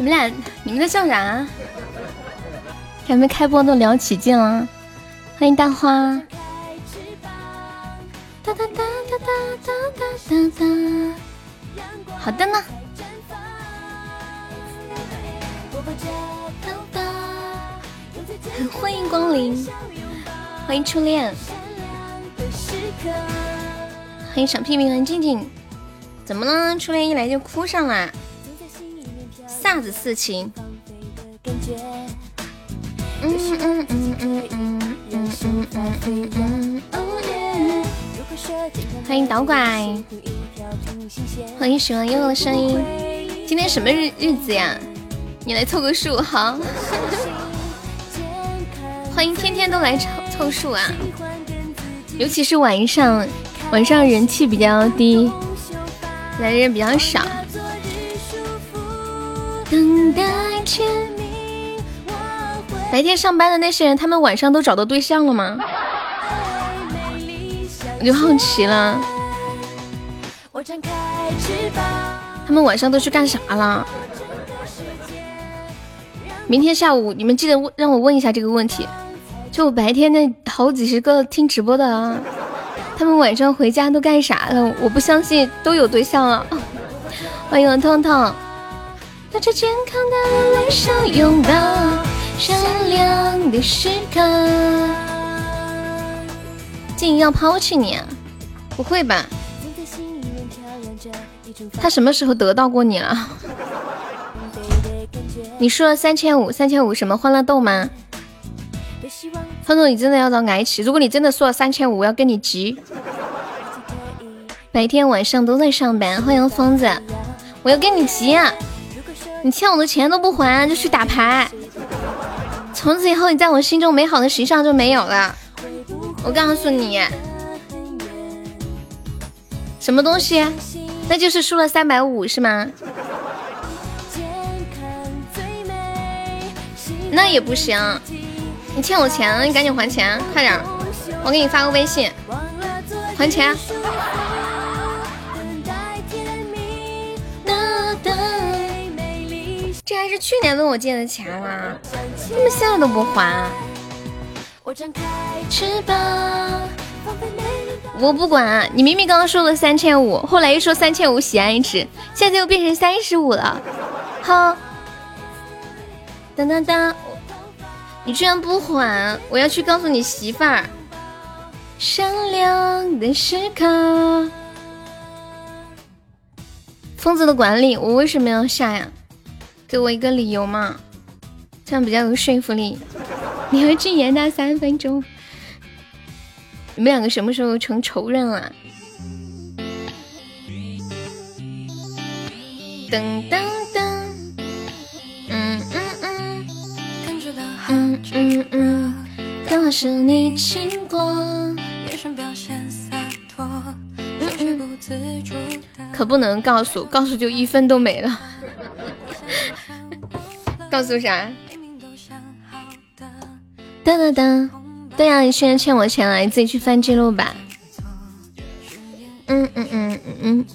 你们俩，你们在笑啥？还没开播都聊起劲了。欢迎大花。哒哒哒哒哒哒哒哒。好的呢。欢迎光临，欢迎初恋，欢迎小屁屁，欢迎静静。怎么了？初恋一来就哭上了？啥子事情？嗯嗯嗯嗯嗯嗯嗯嗯嗯。欢迎导拐，欢迎喜欢悠悠的声音。今天什么日日子呀？你来凑个数好。欢迎天天都来凑凑数啊！尤其是晚上，晚上人气比较低，来的人比较少。白天上班的那些人，他们晚上都找到对象了吗？我就好奇了，他们晚上都去干啥了？明天下午你们记得让我问一下这个问题。就白天那好几十个听直播的啊，他们晚上回家都干啥了？我不相信都有对象了。欢迎痛痛，带着健康的微笑拥抱善良的时刻。静怡要抛弃你？啊不会吧？他什么时候得到过你了？你输了三千五，三千五什么欢乐豆吗？彤彤，你真的要遭挨起！如果你真的输了三千五，我要跟你急。白天晚上都在上班，欢迎疯子，我要跟你急！你欠我的钱都不还，就去打牌。从此以后，你在我心中美好的形象就没有了。我告诉你，什么东西？那就是输了三百五是吗？那也不行。你欠我钱，你赶紧还钱，快点！我给你发个微信，还钱。这还是去年问我借的钱啦，怎么现在都不还？我不管你，明明刚刚说了三千五，后来又说三千五喜爱值，现在又变成三十五了。好，当当当。你居然不还！我要去告诉你媳妇儿。善良的时刻，疯子的管理，我为什么要下呀？给我一个理由嘛，这样比较有说服力。你和俊言那三分钟，你们两个什么时候成仇人了？噔噔噔。嗯嗯嗯，可是你经过，可不能告诉，告诉就一分都没了。告诉啥？噔噔噔，对呀，你现在欠我钱了，你自己去翻记录吧。嗯嗯嗯嗯嗯，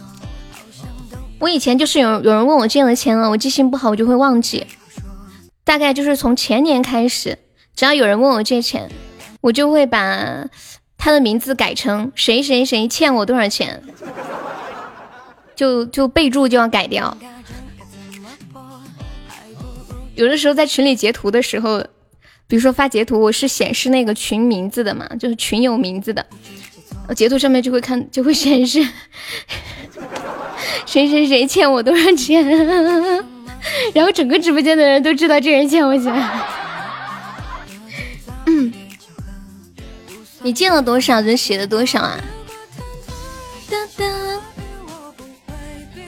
我以前就是有有人问我借了钱了，我记性不好，我就会忘记。大概就是从前年开始，只要有人问我借钱，我就会把他的名字改成谁谁谁欠我多少钱，就就备注就要改掉。有的时候在群里截图的时候，比如说发截图，我是显示那个群名字的嘛，就是群友名字的，我截图上面就会看就会显示 谁谁谁欠我多少钱。然后整个直播间的人都知道这人欠我钱。嗯，你借了多少就写了多少啊？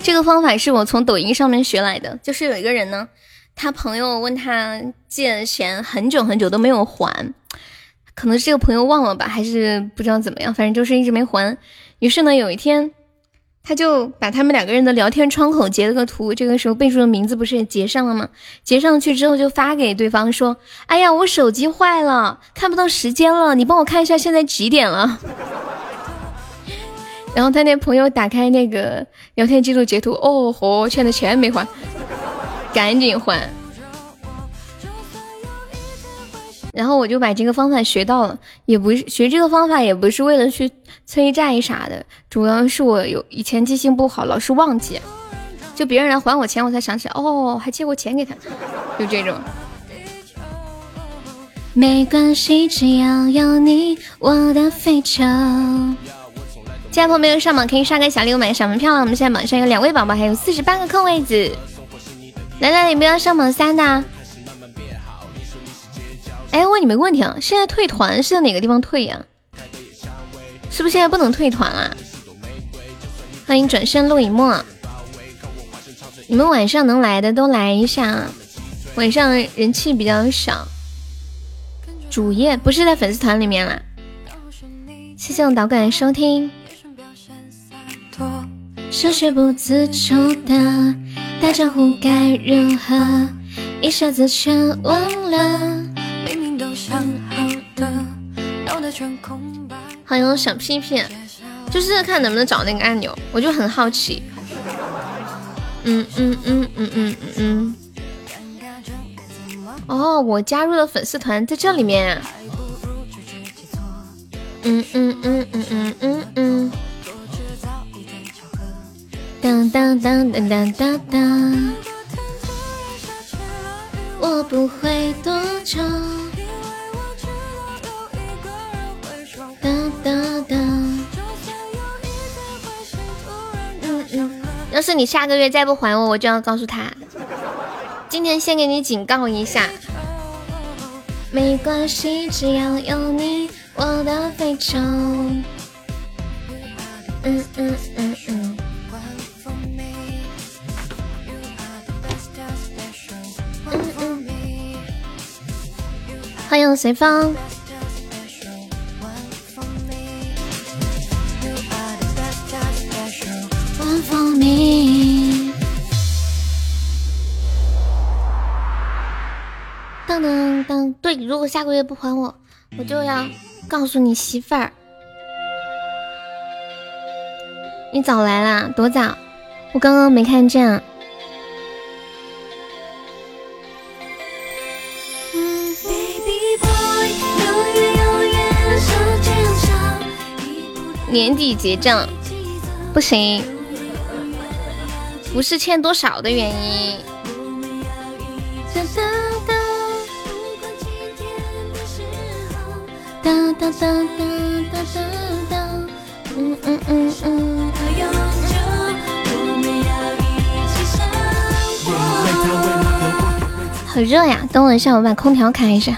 这个方法是我从抖音上面学来的。就是有一个人呢，他朋友问他借钱很久很久都没有还，可能是这个朋友忘了吧，还是不知道怎么样，反正就是一直没还。于是呢，有一天。他就把他们两个人的聊天窗口截了个图，这个时候备注的名字不是也截上了吗？截上去之后就发给对方说：“哎呀，我手机坏了，看不到时间了，你帮我看一下现在几点了。”然后他那朋友打开那个聊天记录截图，哦豁，欠的钱没还。赶紧还。然后我就把这个方法学到了，也不是学这个方法，也不是为了去催债啥的，主要是我有以前记性不好，老是忘记，就别人来还我钱，我才想起来，哦，还借过钱给他，就这种。没关系，只要有你，我的非洲。现在朋友没有上榜，可以刷个小礼物买个小门票了。我们现在榜上有两位宝宝，还有四十八个空位子。来来，你们要上榜三的？哎，问你们个问题啊，现在退团是在哪个地方退呀？是不是现在不能退团啊？欢迎转身陆以沫，你们晚上能来的都来一下，晚上人气比较少。主页不是在粉丝团里面啦。谢谢我导管收听。手却不自主的打招呼该如何，一下子全忘了。明明都想好的，脑袋全空白。欢迎小屁屁，就是看能不能找那个按钮，我就很好奇。嗯嗯嗯嗯嗯嗯嗯。哦，我加入了粉丝团，在这里面。嗯嗯嗯嗯嗯嗯嗯。当当当当当当当。我不会多久。当当当。嗯嗯。要是你下个月再不还我，我就要告诉他。今天先给你警告一下，没关系，只要有你，我的非洲。嗯嗯嗯嗯。欢迎随风。当当当！对，如果下个月不还我，我就要告诉你媳妇儿。你早来啦？多早？我刚刚没看见。年底结账不行，不是欠多少的原因。哒哒哒哒哒哒哒，嗯嗯嗯嗯。好热呀，等我一下，我把空调开一下。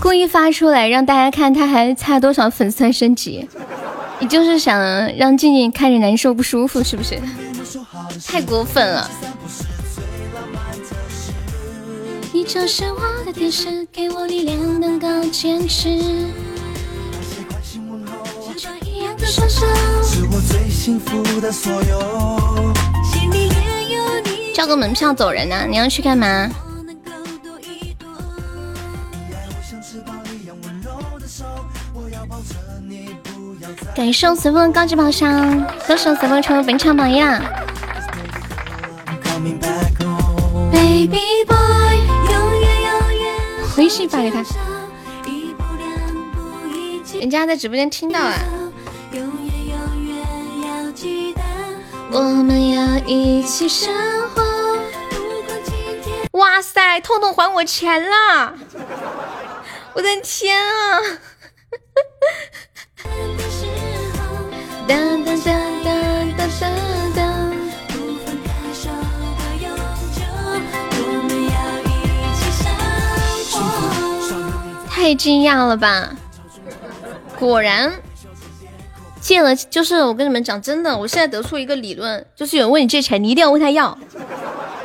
故意发出来让大家看他还差多少粉丝团升级？你就是想让静静看着难受不舒服是不是？太过分了！你就是我的天使，给我力量，能够坚持。交个门票走人呢？你要去干嘛？感谢随风高级宝箱，歌手随风成为本场榜样。Baby boy。微信发给他，人家在直播间听到了。我们要一起生活。哇塞，痛痛还我钱了！我的天啊！太惊讶了吧！果然，借了，就是我跟你们讲真的，我现在得出一个理论，就是有人问你借钱，你一定要问他要。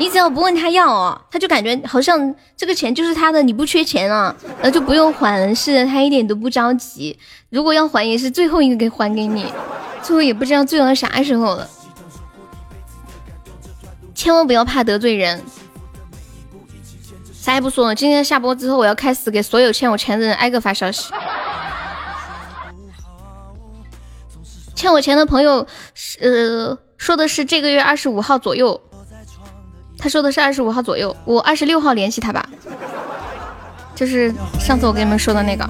你只要不问他要哦，他就感觉好像这个钱就是他的，你不缺钱啊，那就不用还了。是的，他一点都不着急。如果要还，也是最后一个给还给你，最后也不知道最后啥时候了。千万不要怕得罪人。啥也不说了，今天下播之后，我要开始给所有欠我钱的人挨个发消息。欠我钱的朋友，呃，说的是这个月二十五号左右。他说的是二十五号左右，我二十六号联系他吧。就是上次我跟你们说的那个。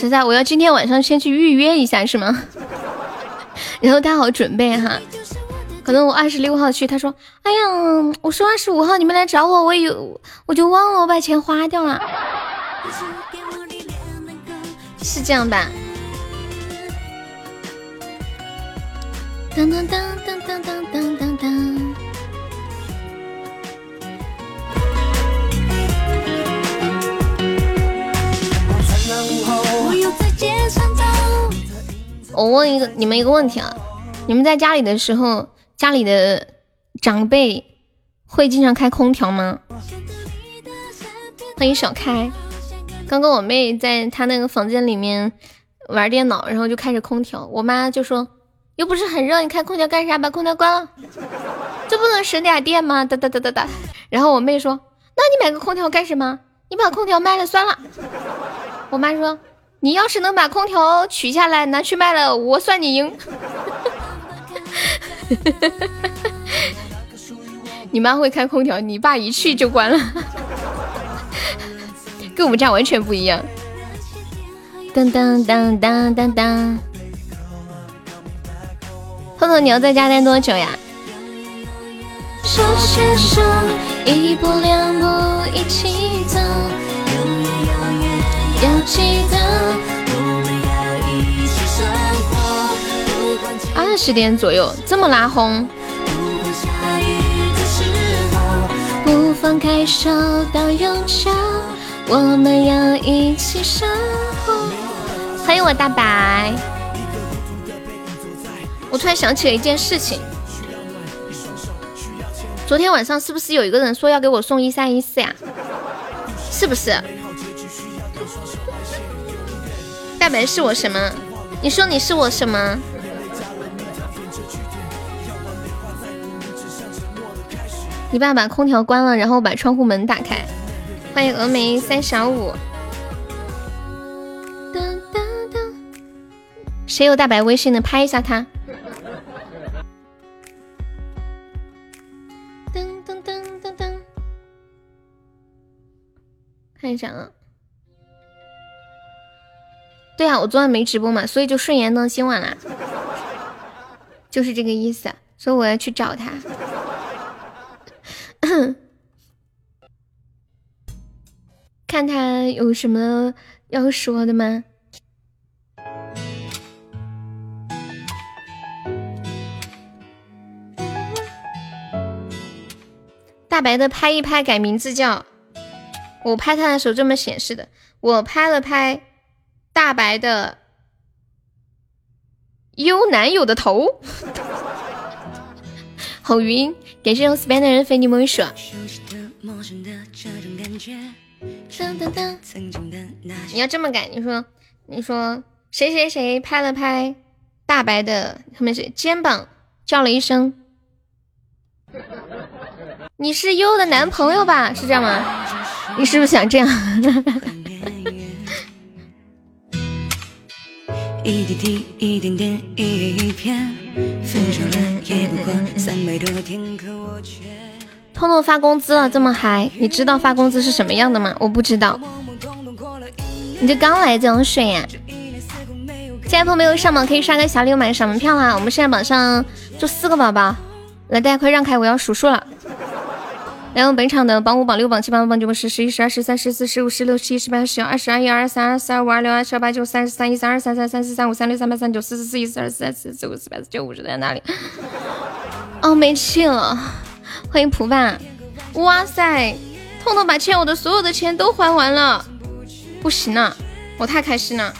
实在，我要今天晚上先去预约一下，是吗？然后他好准备哈。可能我二十六号去，他说：“哎呀，我说二十五号你们来找我，我有我就忘了，我把钱花掉了。”是这样吧？当当当当当当当当当。我问一个你们一个问题啊，你们在家里的时候，家里的长辈会经常开空调吗？欢迎小开。刚刚我妹在她那个房间里面玩电脑，然后就开着空调，我妈就说又不是很热，你开空调干啥？把空调关了，这不能省点电吗？哒哒哒哒哒。然后我妹说，那你买个空调干什么？你把空调卖了算了。我妈说。你要是能把空调取下来拿去卖了，我算你赢。你妈会开空调，你爸一去就关了，跟我们家完全不一样。当当当当当当，彤彤，你要在家待多久呀？手牵手，一步两步一起走。二十点左右，这么拉轰。不放开手到永久，我们要一起生活。欢迎我大白。我突然想起了一件事情，昨天晚上是不是有一个人说要给我送一三一四呀？是不是？大白是我什么？你说你是我什么？你爸把空调关了，然后把窗户门打开。欢迎峨眉三小五。谁有大白微信的，拍一下他。噔噔噔噔噔，看一下啊。对呀，我昨晚没直播嘛，所以就顺延到今晚啦，就是这个意思。所以我要去找他，看他有什么要说的吗？大白的拍一拍改名字叫，我拍他的时候这么显示的，我拍了拍。大白的优男友的头，好晕！感谢用 span 的人非你莫属。你要这么改，你说，你说谁谁谁拍了拍大白的后面是肩膀，叫了一声，你是优的男朋友吧？是这样吗？你是不是想这样？一滴滴，一点点，一一片，分手了也不过三百多天，可我却。彤彤发工资了，这么嗨，你知道发工资是什么样的吗？我不知道。你这刚来这样水呀？现在朋友没有上榜，可以刷个小礼物买个小门票啦。我们现在榜上就四个宝宝，来大家快让开，我要数数了。然后本场的榜五、榜六、榜七、榜八、榜九、榜十、十一、十二、十三、十四、十五、十六、十七、十八、十九、二十、二一、二二三、二四、二五、二六、二七、二八、九、三十三、一三、二三、三三四、三五、三六、三八、三九、四四、四一、四二、四三、四四五、四八、四九、五十在哪里？哦，没气了。欢迎蒲爸。哇塞，痛痛把欠我的所有的钱都还完了，不行了，我太开心了，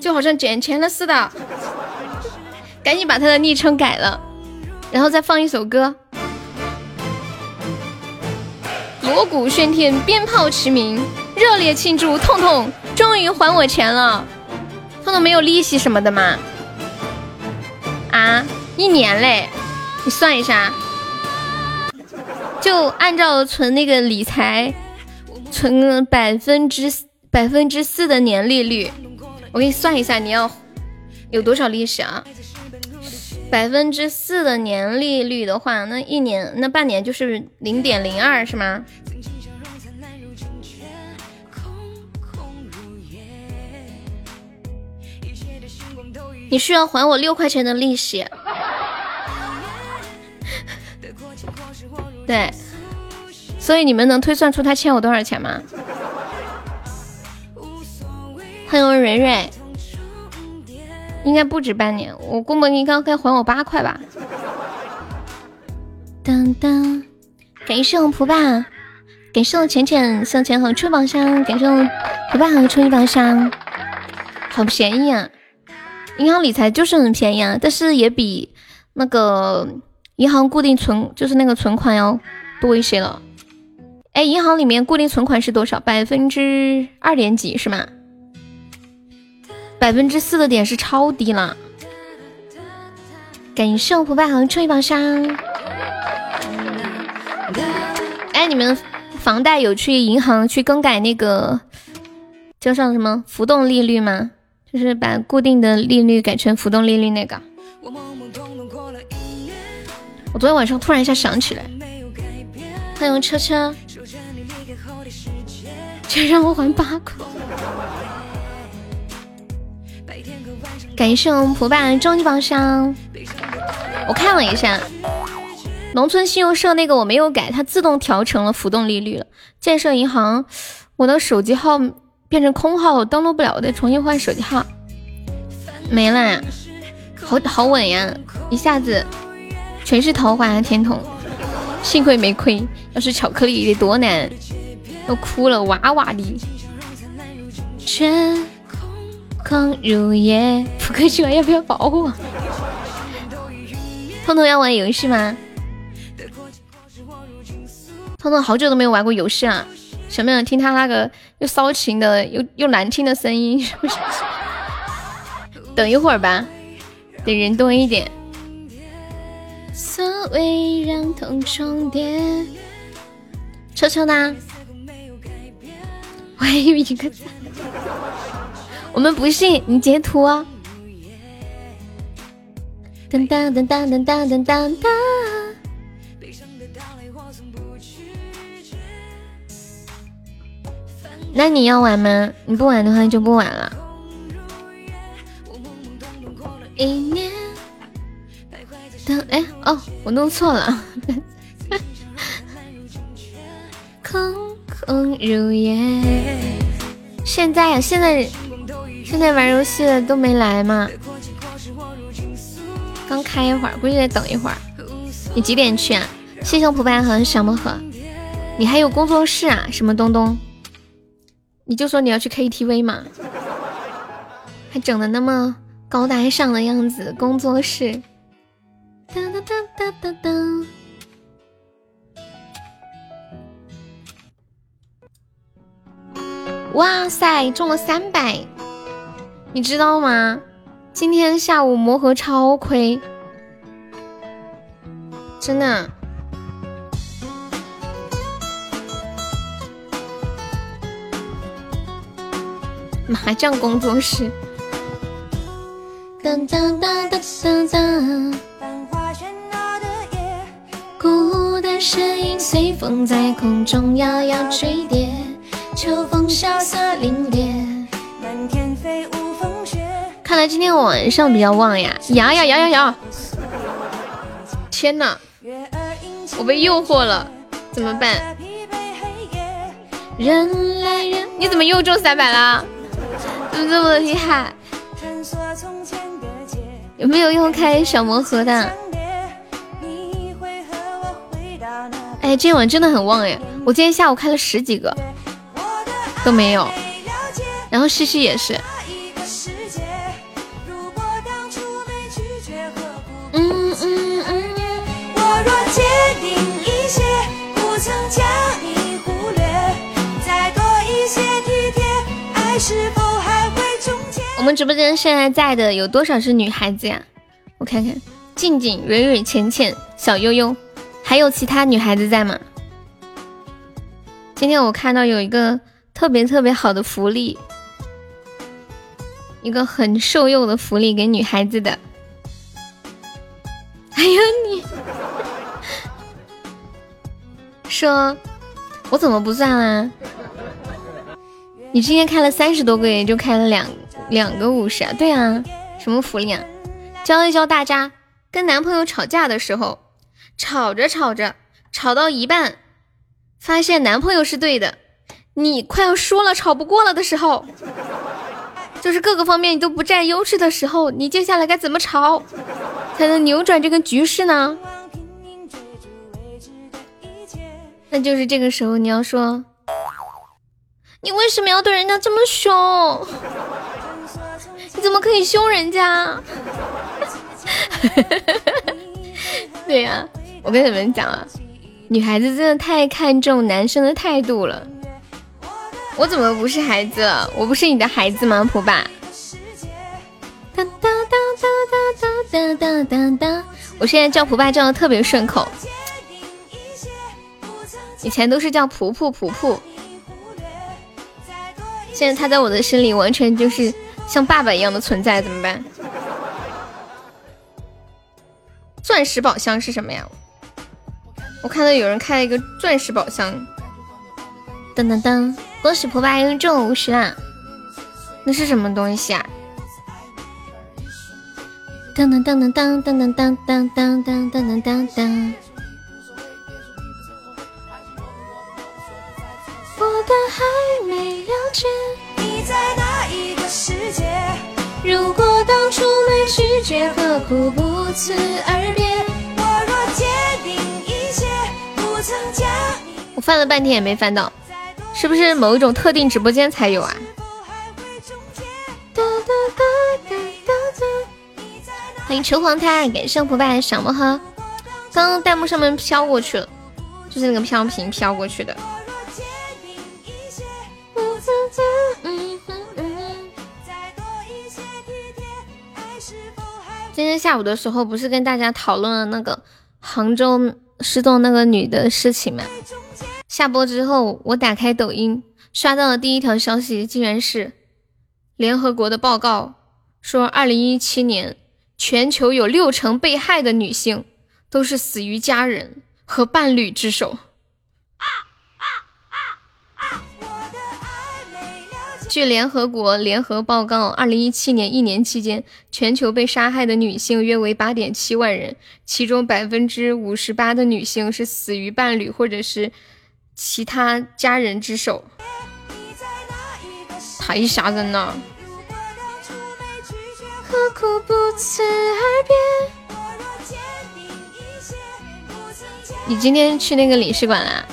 就好像捡钱了似的。赶紧把他的昵称改了，然后再放一首歌。锣鼓喧天，鞭炮齐鸣，热烈庆祝！痛痛终于还我钱了。痛痛没有利息什么的吗？啊，一年嘞，你算一下，就按照存那个理财，存百分之百分之四的年利率，我给你算一下，你要有多少利息啊？百分之四的年利率的话，那一年那半年就是零点零二，是吗？你需要还我六块钱的利息。对，所以你们能推算出他欠我多少钱吗？欢迎蕊蕊。应该不止半年，我估摸你刚该还我八块吧。当当，感谢我蒲爸，感谢我浅浅向前好出宝箱，感谢我蒲爸好出一宝箱，好便宜啊！银行理财就是很便宜啊，但是也比那个银行固定存就是那个存款要多一些了。哎，银行里面固定存款是多少？百分之二点几是吗？百分之四的点是超低了，感谢我蒲拜航吹一把香。哎，你们房贷有去银行去更改那个叫上什么浮动利率吗？就是把固定的利率改成浮动利率那个。我昨天晚上突然一下想起来，欢迎车车，却让我还八块。感谢我们蒲爸终极宝箱。我看了一下，农村信用社那个我没有改，它自动调成了浮动利率了。建设银行，我的手机号变成空号，我登录不了，我得重新换手机号。没了，好好稳呀，一下子全是桃花甜筒，幸亏没亏，要是巧克力得多难，要哭了，哇哇的。全。空如也，扑克去玩要不要保护我？彤彤要玩游戏吗？彤彤好久都没有玩过游戏了，想不想听他那个又骚情的又又难听的声音？是不是？等一会儿吧，等人多一点。所谓让痛重叠，车车呢？我还有一个赞。我们不信，你截图啊！噔噔噔噔噔噔噔噔。那你要玩吗？你不玩的话就不玩了。一年。等哎哦，我弄错了。空空如也。现在，现在。现在玩游戏的都没来吗？刚开一会儿，估计得等一会儿。你几点去啊？谢谢蒲白和小魔盒。你还有工作室啊？什么东东？你就说你要去 KTV 嘛，还整的那么高大上的样子，工作室。哒哒哒哒哒哒。哇塞，中了三百！你知道吗？今天下午魔盒超亏，真的。麻将工作室。当当当当当当。孤单身影随风在空中摇摇坠跌，秋风萧瑟凛冽，今天晚上比较旺呀！摇摇摇摇摇！天哪，我被诱惑了，怎么办？人来人，你怎么又中三百了？怎么这么厉害？有没有用开小魔盒的？哎，今晚真的很旺哎！我今天下午开了十几个，都没有。然后西西也是。我们直播间现在在的有多少是女孩子呀？我看看，静静、蕊蕊、浅浅、小悠悠，还有其他女孩子在吗？今天我看到有一个特别特别好的福利，一个很受用的福利给女孩子的。哎呀你，说，我怎么不算啊？你今天开了三十多个，也就开了两两个五十啊？对啊，什么福利啊？教一教大家，跟男朋友吵架的时候，吵着吵着，吵到一半，发现男朋友是对的，你快要输了，吵不过了的时候，就是各个方面你都不占优势的时候，你接下来该怎么吵，才能扭转这个局势呢？那就是这个时候你要说。你为什么要对人家这么凶？你怎么可以凶人家？对呀，我跟你们讲啊，女孩子真的太看重男生的态度了。我怎么不是孩子？我不是你的孩子吗？普爸。哒哒哒哒哒哒哒哒哒。我现在叫普爸叫的特别顺口，以前都是叫普普普普。现在他在我的心里完全就是像爸爸一样的存在，怎么办？钻石宝箱是什么呀？我看到有人开了一个钻石宝箱，噔噔噔！恭喜蒲爸又中五十啦！那是什么东西啊？噔噔噔噔噔噔噔噔噔噔噔噔噔！我的还没了解你在哪一个世界。如果当初没拒绝，何苦不辞而别？我若决定一切，不曾将你。我翻了半天也没翻到，是不是某一种特定直播间才有啊？欢迎求黄胎，感谢不败小魔盒。刚刚弹幕上面飘过去了，就是那个飘屏飘过去的。今天下午的时候，不是跟大家讨论了那个杭州失踪那个女的事情吗？下播之后，我打开抖音，刷到的第一条消息竟然是联合国的报告，说二零一七年全球有六成被害的女性都是死于家人和伴侣之手。据联合国联合报告，二零一七年一年期间，全球被杀害的女性约为八点七万人，其中百分之五十八的女性是死于伴侣或者是其他家人之手，太吓人了！何苦不辞而别你今天去那个领事馆啦？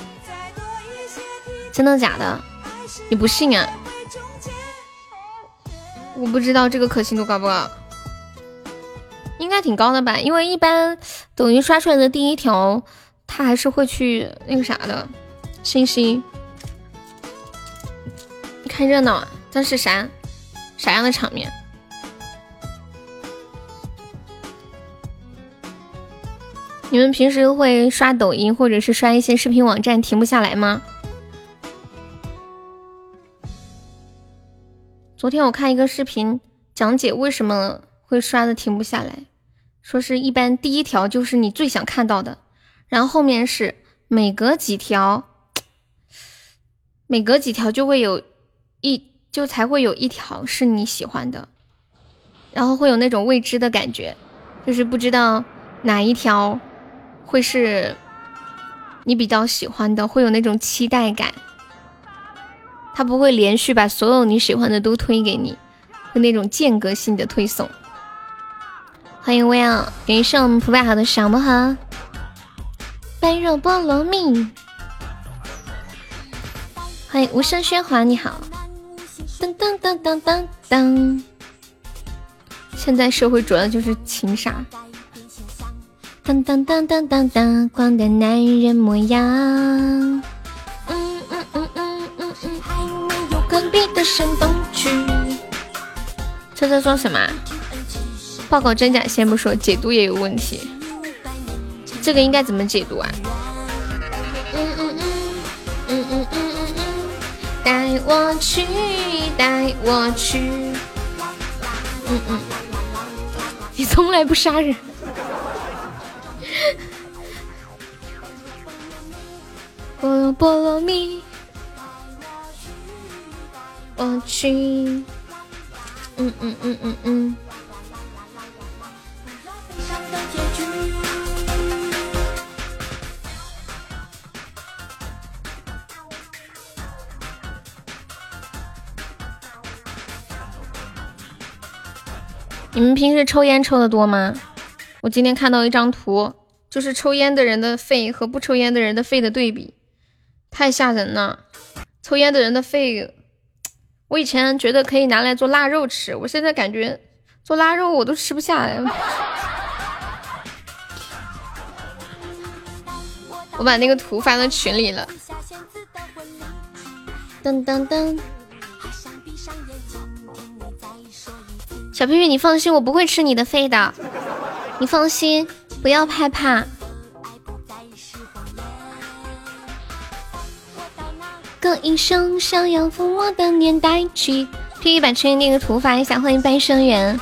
真的假的？你不信啊？我不知道这个可信度高不高，应该挺高的吧？因为一般抖音刷出来的第一条，他还是会去那个啥的信息，看热闹啊！这是啥啥样的场面？你们平时会刷抖音或者是刷一些视频网站停不下来吗？昨天我看一个视频讲解为什么会刷的停不下来，说是一般第一条就是你最想看到的，然后后面是每隔几条，每隔几条就会有一就才会有一条是你喜欢的，然后会有那种未知的感觉，就是不知道哪一条会是你比较喜欢的，会有那种期待感。他不会连续把所有你喜欢的都推给你，会那种间隔性的推送。欢迎薇娅，感谢我们普百好的小魔盒，般若波罗蜜。欢迎无声喧哗，你好。噔噔噔噔噔噔。现在社会主要就是情杀。当当当当当当，光的男人模样。的声动区。车车说什么？报告真假先不说，解读也有问题。这个应该怎么解读啊？嗯嗯嗯嗯嗯嗯嗯嗯，带我去，带我去。嗯嗯，你从来不杀人。菠萝菠萝蜜，我去。嗯嗯嗯嗯嗯。你们平时抽烟抽的多吗？我今天看到一张图，就是抽烟的人的肺和不抽烟的人的肺的对比，太吓人了。抽烟的人的肺，我以前觉得可以拿来做腊肉吃，我现在感觉做腊肉我都吃不下来。我把那个图发到群里了。噔噔噔。小屁屁，你放心，我不会吃你的肺的。你放心，不要害怕。歌英雄想要从我的年代起。屁屁把群里那个图发一下，欢迎半生缘。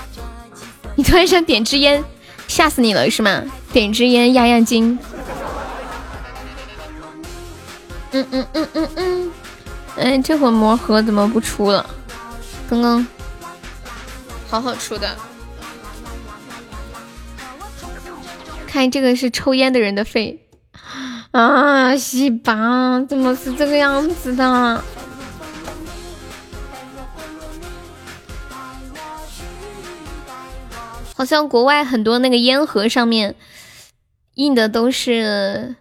你突然想点支烟，吓死你了是吗？点支烟压压惊。嗯嗯嗯嗯嗯。哎，这会魔盒怎么不出了？刚刚。好好出的，看这个是抽烟的人的肺啊！西巴怎么是这个样子的？好像国外很多那个烟盒上面印的都是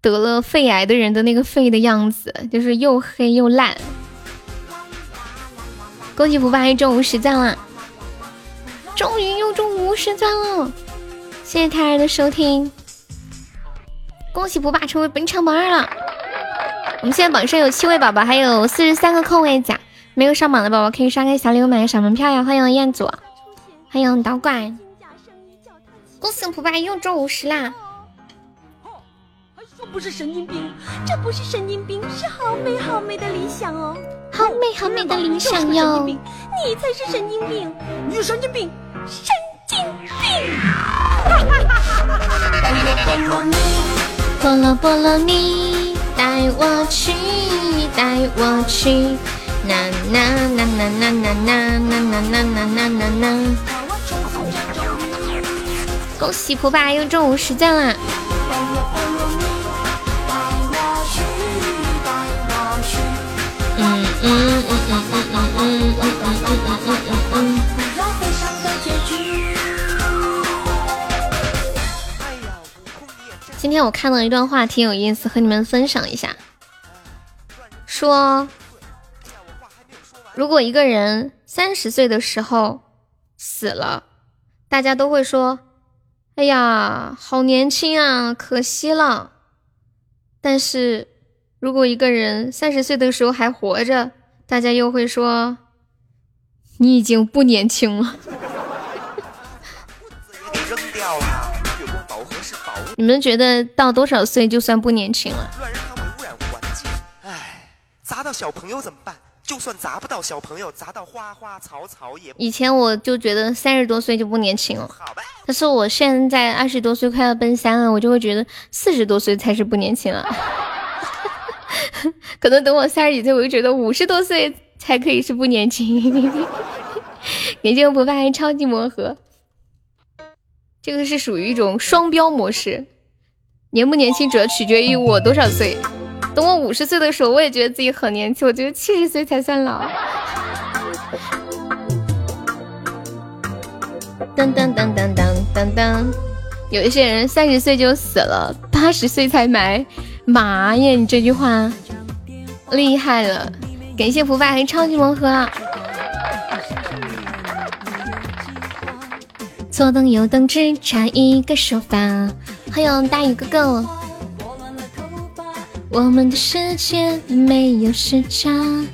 得了肺癌的人的那个肺的样子，就是又黑又烂。恭喜福爸中五十赞了。终于又中五十赞了，谢谢胎儿的收听，恭喜不霸成为本场榜二了。我们现在榜上有七位宝宝，还有四十三个空位奖，没有上榜的宝宝可以刷个小礼物买个小门票呀。欢迎彦祖，欢迎导管，恭喜普爸又中五十啦！还说不是神经病，这不是神经病，是好美好美的理想哦，好美好美的理想哟！你才是神经病，你神经病。神经病！菠萝菠萝蜜，带我去，带我去，呐呐呐呐呐呐呐呐呐呐呐呐呐呐！恭喜普爸又中五十赞啦！嗯嗯嗯嗯嗯嗯嗯嗯嗯嗯嗯。今天我看到一段话，挺有意思，和你们分享一下。说，如果一个人三十岁的时候死了，大家都会说：“哎呀，好年轻啊，可惜了。”但是如果一个人三十岁的时候还活着，大家又会说：“你已经不年轻了。”你们觉得到多少岁就算不年轻了？乱扔他们污染环境。唉，砸到小朋友怎么办？就算砸不到小朋友，砸到花花草草也……以前我就觉得三十多岁就不年轻了。好吧。但是我现在二十多岁快要奔三了，我就会觉得四十多岁才是不年轻了。可能等我三十几岁，我就觉得五十多岁才可以是不年轻。感谢我不怕超级魔盒。这个是属于一种双标模式，年不年轻主要取决于我多少岁。等我五十岁的时候，我也觉得自己很年轻。我觉得七十岁才算老。噔噔噔噔噔噔噔，有一些人三十岁就死了，八十岁才埋。妈呀，你这句话厉害了！感谢福爸还超级魔盒。左等右等，只差一个说法。欢迎大宇哥哥。我们的世界没有时差。嗯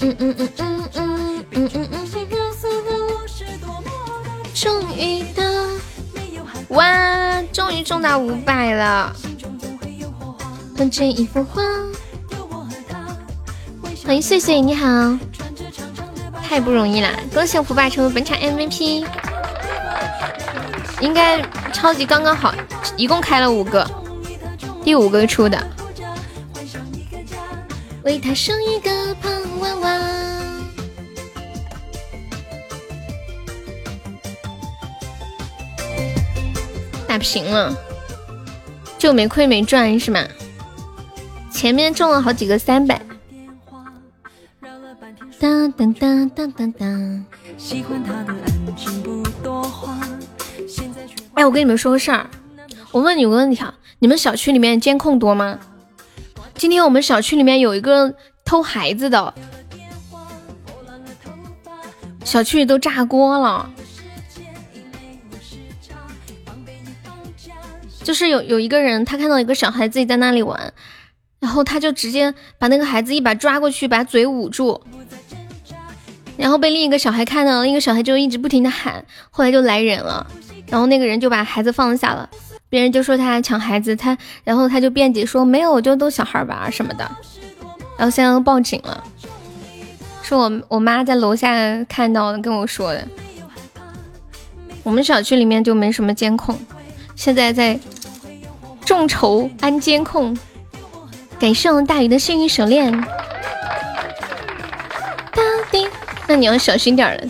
嗯嗯嗯嗯嗯嗯嗯。终于的，哇，终于中到五百了。换成一幅画。欢迎碎碎，你好。太不容易啦！恭喜福爸成为本场 MVP，应该超级刚刚好，一共开了五个，第五个出的。为他生一个胖娃娃，打平了，就没亏没赚是吗？前面中了好几个三百。当当当当当当。喜欢他的安静不多话，现在却哎，我跟你们说个事儿，我问你个问题啊，你们小区里面监控多吗？今天我们小区里面有一个偷孩子的，小区里都炸锅了。就是有有一个人，他看到一个小孩自己在那里玩，然后他就直接把那个孩子一把抓过去，把嘴捂住。然后被另一个小孩看到，另一个小孩就一直不停的喊，后来就来人了，然后那个人就把孩子放下了，别人就说他抢孩子，他然后他就辩解说没有，就都小孩玩什么的，然后现在都报警了，说我我妈在楼下看到的，跟我说的，我们小区里面就没什么监控，现在在众筹安监控，感谢大鱼的幸运手链，那你要小心点了，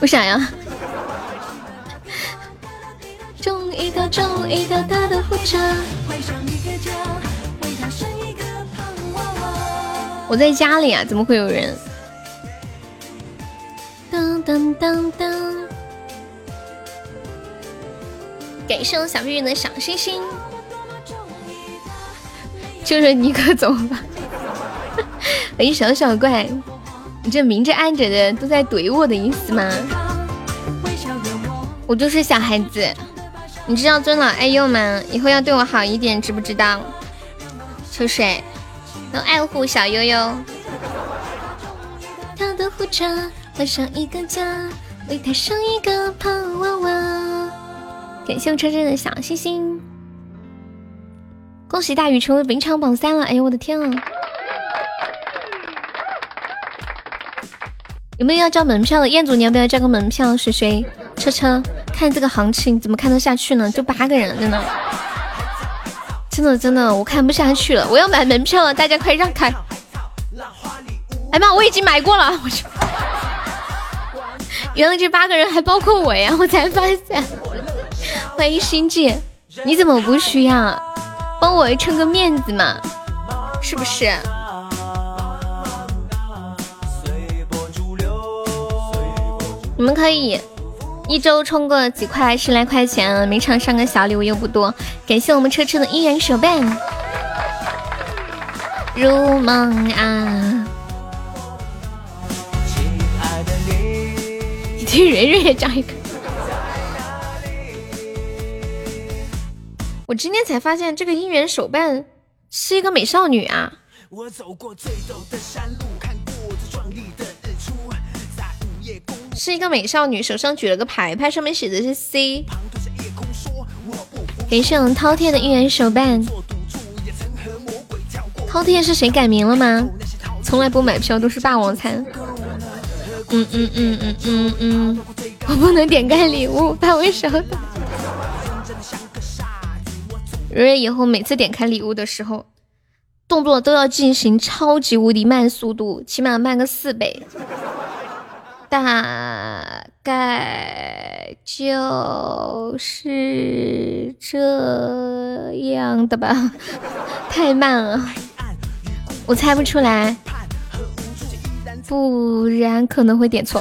为啥呀？我在家里啊，怎么会有人？噔噔噔噔！感谢我小玉玉的小星星，就是你可走吧，欢迎小小怪。你这明着暗着的都在怼我的意思吗？我就是小孩子，你知道尊老爱幼吗？以后要对我好一点，知不知道？秋水，要爱护小悠悠。他的护车换上一个家，为他生一个胖娃娃。感谢我车车的小星星，恭喜大宇成为本场榜三了！哎呦我的天啊！有没有要交门票的？彦祖，你要不要交个门票？水水、车车，看这个行情怎么看得下去呢？就八个人，真的，真的真的，我看不下去了。我要买门票了，大家快让开！哎妈，我已经买过了，我去！原来这八个人还包括我呀，我才发现。欢迎心悸，你怎么不需要？帮我撑个面子嘛，是不是？你们可以一周充个几块十来块钱，每场上个小礼物又不多。感谢我们车车的一元手办，如梦啊！你听蕊蕊也讲一个。我今天才发现这个姻缘手办是一个美少女啊！我走过最陡的山路，是一个美少女，手上举了个牌牌，上面写的是 C。感谢我们饕餮的姻缘手办。饕餮是谁改名了吗？从来不买票，都是霸王餐。嗯嗯嗯嗯嗯嗯，我不能点开礼物，怕我手。蕊蕊以后每次点开礼物的时候，动作都要进行超级无敌慢速度，起码慢个四倍。大概就是这样的吧？太慢了，我猜不出来，不然可能会点错。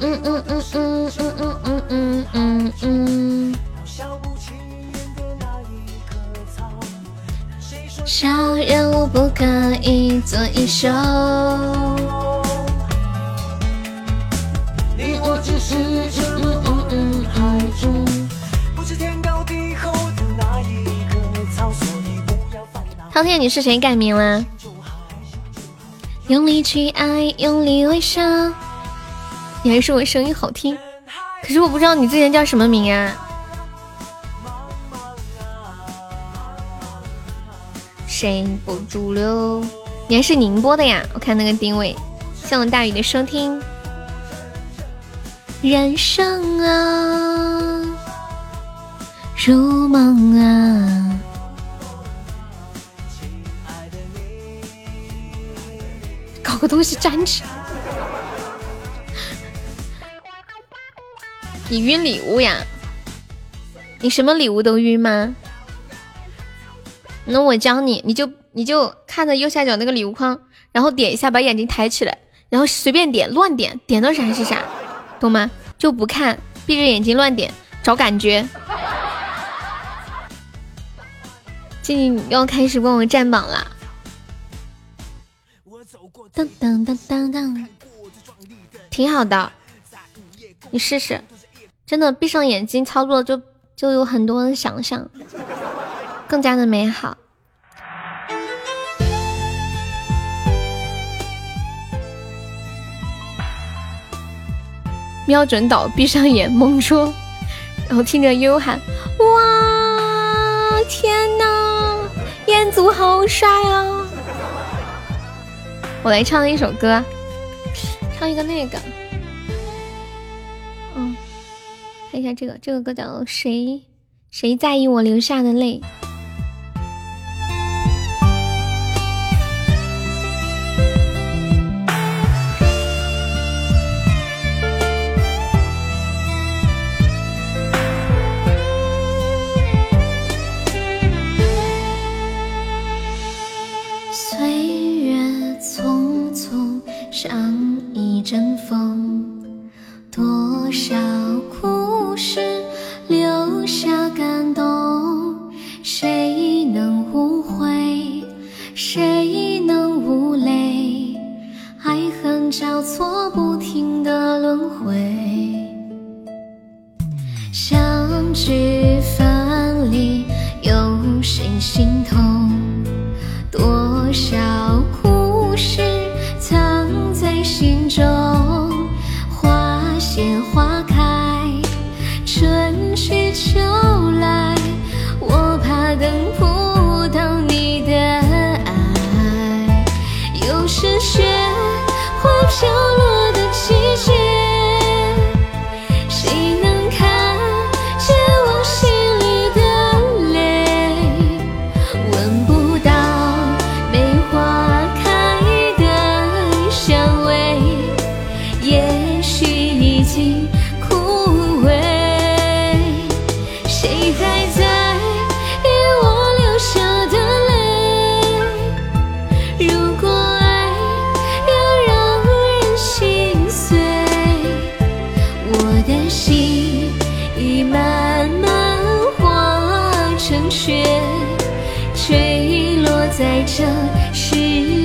嗯嗯嗯嗯嗯嗯嗯嗯嗯嗯。小人物不可以做一首。饕餮，你是谁改名了？用力去爱，用力微笑。你还说我声音好听，可是我不知道你之前叫什么名啊？谁不主流？你还是宁波的呀？我看那个定位。谢我大雨的收听。人生啊，如梦啊。搞个东西粘着。你晕礼物呀？你什么礼物都晕吗？那我教你，你就你就看着右下角那个礼物框，然后点一下，把眼睛抬起来，然后随便点，乱点，点到啥是啥。懂吗？就不看，闭着眼睛乱点，找感觉。静静要开始帮我占榜了。当当当当当，挺好的，你试试，真的闭上眼睛操作就就有很多的想象，更加的美好。瞄准岛，闭上眼，蒙戳，然后听着悠悠喊：“哇，天呐，彦祖好帅啊！”我来唱一首歌，唱一个那个，嗯，看一下这个，这个歌叫《谁谁在意我流下的泪》。像一阵风，多少故事留下感动，谁能无悔？谁能无泪？爱恨交错，不停的轮回，相聚分离，有谁心痛？多少故事 see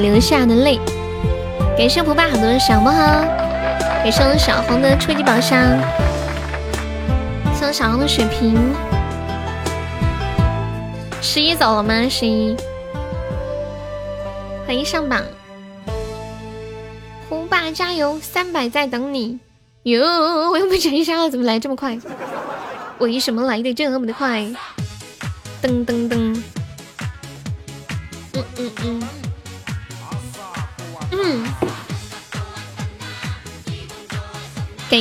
流下的泪？感谢不怕很多的小魔盒，感谢我小红的初级宝箱，谢我小红的水瓶。十一走了吗？十一，欢迎上榜。胡爸加油，三百在等你。哟，我又被斩杀了，怎么来这么快？为什么来的这么的快？噔噔噔。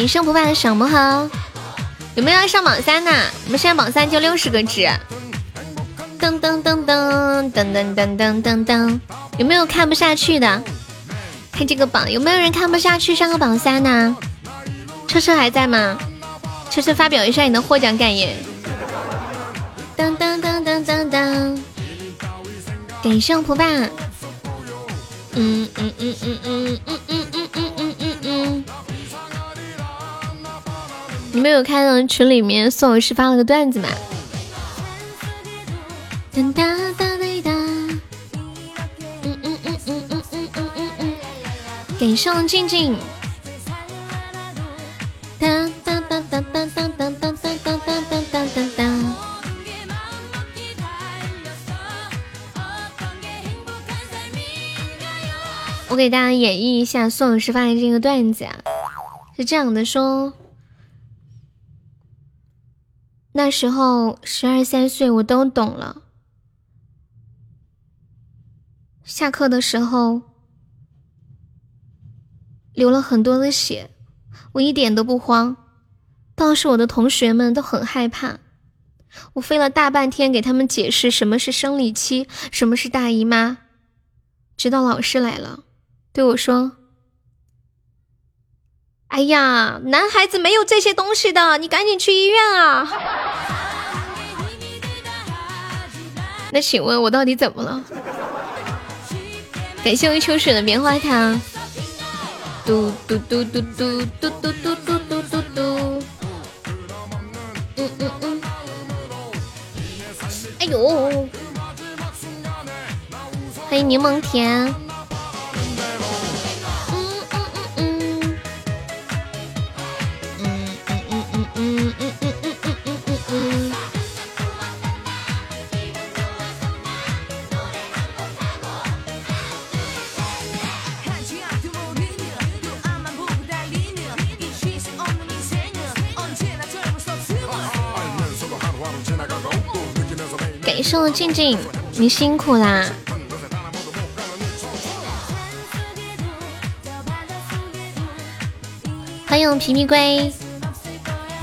感谢不败的小魔盒，有没有要上榜三的？我们现在榜三就六十个值。噔噔噔噔噔噔噔噔噔，有没有看不下去的？看这个榜，有没有人看不下去上个榜三呢？车车还在吗？车车发表一下你的获奖感言。噔噔噔噔噔噔，感谢不败。嗯嗯嗯嗯嗯嗯嗯嗯你们有看到群里面宋老师发了个段子吗？哒哒哒哒哒，嗯嗯嗯嗯嗯嗯嗯嗯嗯，感谢静静。哒哒哒哒哒哒哒哒哒哒哒哒哒哒。我给大家演绎一下宋老师发的这个段子啊，是这样的：说那时候十二三岁，我都懂了。下课的时候流了很多的血，我一点都不慌，当时我的同学们都很害怕，我费了大半天给他们解释什么是生理期，什么是大姨妈，直到老师来了。对我说：“哎呀，男孩子没有这些东西的，你赶紧去医院啊！” 那请问我到底怎么了？感谢我秋水的棉花糖。嘟嘟嘟嘟嘟嘟嘟嘟嘟嘟嘟嘟。嗯嗯嗯。哎呦！欢迎柠檬甜。谢我静静，你辛苦啦！欢迎皮皮龟，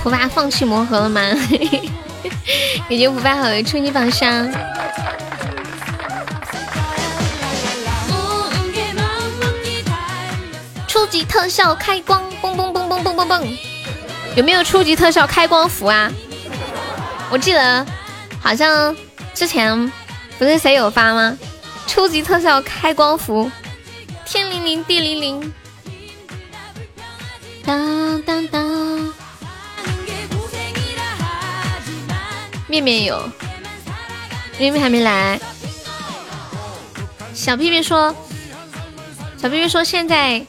普巴放弃魔盒了吗？已经普巴好的初级宝箱。初级特效开光，嘣嘣嘣嘣嘣嘣嘣！有没有初级特效开光符啊？我记得好像。之前不是谁有发吗？初级特效开光符，天灵灵地灵灵，当当当。面面有，面面还没来。小屁屁说，小屁屁说，现在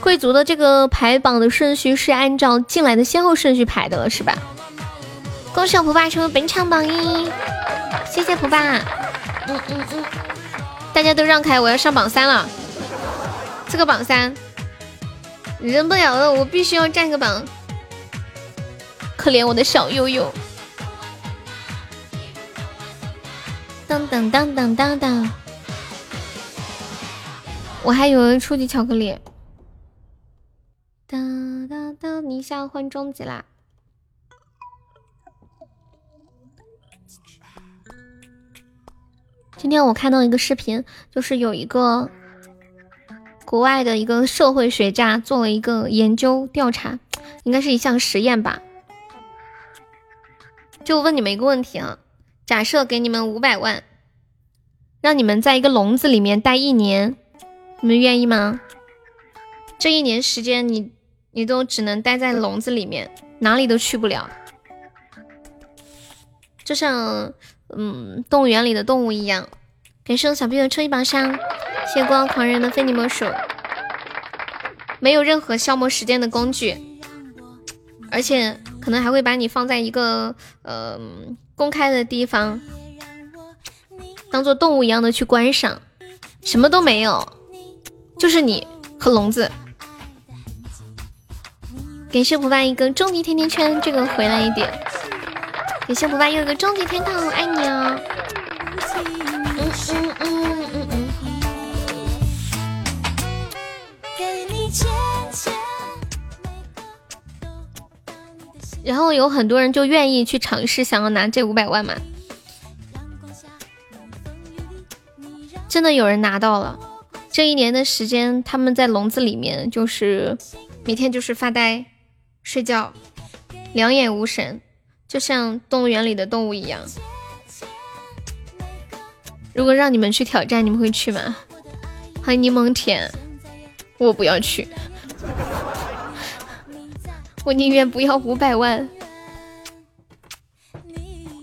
贵族的这个排榜的顺序是按照进来的先后顺序排的了，是吧？恭喜我蒲爸成为本场榜一，谢谢蒲爸。嗯嗯嗯，大家都让开，我要上榜三了。这个榜三，忍不了了，我必须要占个榜。可怜我的小悠悠。当当当当当当，我还以为初级巧克力。当当当，你想换终极啦？今天我看到一个视频，就是有一个国外的一个社会学家做了一个研究调查，应该是一项实验吧。就问你们一个问题啊。假设给你们五百万，让你们在一个笼子里面待一年，你们愿意吗？这一年时间，你你都只能待在笼子里面，哪里都去不了，就像嗯动物园里的动物一样。感谢小朋友车一宝箱，谢光狂人的非你莫属，没有任何消磨时间的工具，而且可能还会把你放在一个呃。公开的地方，当做动物一样的去观赏，什么都没有，就是你和笼子。感谢不败一个终极甜甜圈，这个回来一点。感谢不败又一个终极天堂，爱你哦。嗯嗯嗯嗯嗯。然后有很多人就愿意去尝试，想要拿这五百万嘛。真的有人拿到了。这一年的时间，他们在笼子里面，就是每天就是发呆、睡觉，两眼无神，就像动物园里的动物一样。如果让你们去挑战，你们会去吗？欢迎柠檬甜，我不要去。我宁愿不要五百万，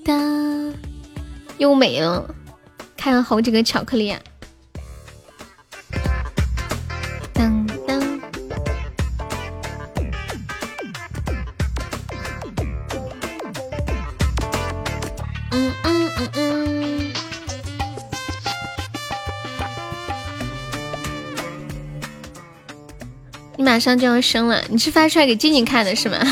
哒，又没了，开了好几个巧克力啊！马上就要生了，你是发出来给静静看的是吗？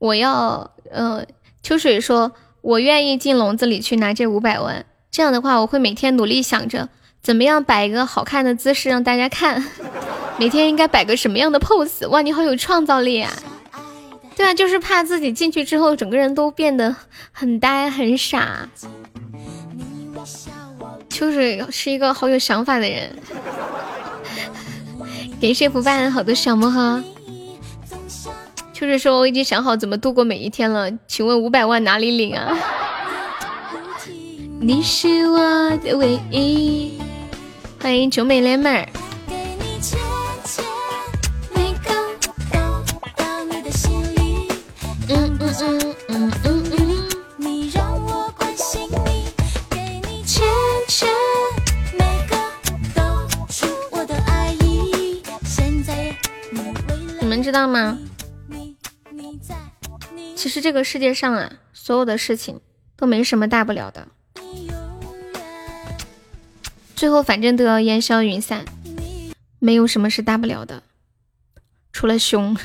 我要，呃，秋水说，我愿意进笼子里去拿这五百万。这样的话，我会每天努力想着怎么样摆一个好看的姿势让大家看，每天应该摆个什么样的 pose。哇，你好有创造力啊！对啊，就是怕自己进去之后，整个人都变得很呆很傻。秋水是一个好有想法的人，感谢不败好多小魔哈。秋水说我已经想好怎么度过每一天了，请问五百万哪里领啊？你是我的唯一。欢迎九美连麦儿。知道吗？其实这个世界上啊，所有的事情都没什么大不了的，最后反正都要烟消云散，没有什么是大不了的，除了凶。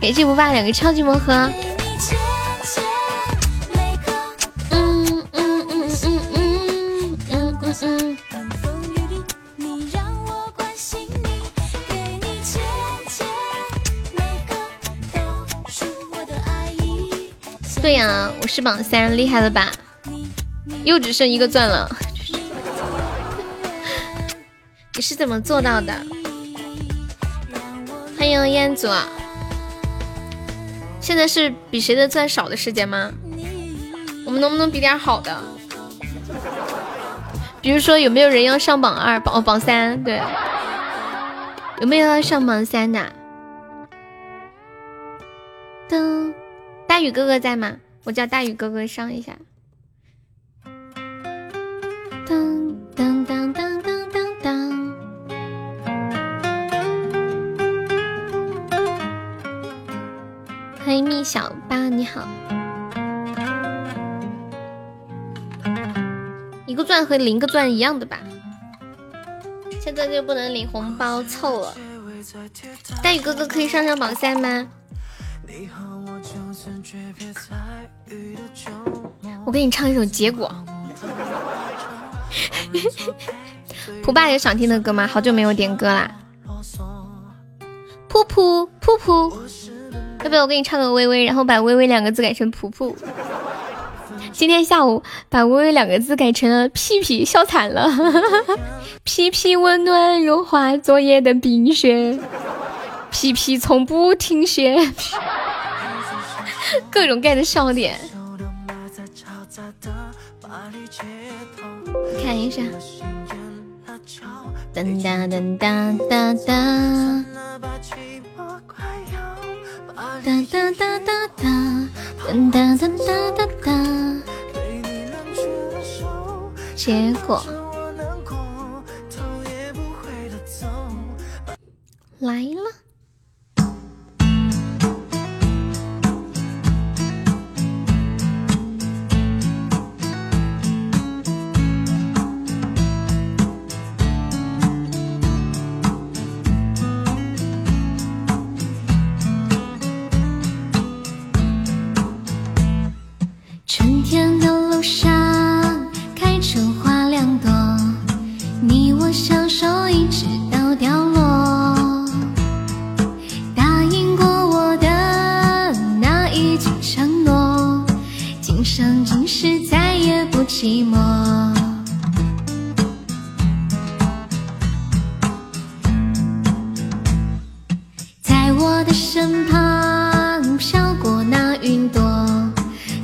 给谢不霸两个超级魔盒。对呀，我是榜三，厉害了吧？又只剩一个钻了，你是怎么做到的？欢迎彦祖。现在是比谁的钻少的时间吗？我们能不能比点好的？比如说有没有人要上榜二、榜榜三？对，有没有要上榜三的？大宇哥哥在吗？我叫大宇哥哥上一下。噔噔噔噔噔噔噔。欢迎蜜小八，你好。一个钻和零个钻一样的吧？现在就不能领红包凑了。大宇哥哥可以上上榜三吗？我给你唱一首《结果》。蒲爸有想听的歌吗？好久没有点歌啦。噗噗噗噗，要不要我给你唱个微微，然后把微微两个字改成噗噗？今天下午把微微两个字改成了屁屁，笑惨了。屁屁温暖融化昨夜的冰雪，屁屁从不停歇。各种盖的笑点，看一下。噔哒噔哒哒哒，哒哒哒哒哒，噔哒噔哒哒哒。结果来了。寂寞，在我的身旁飘过那云朵，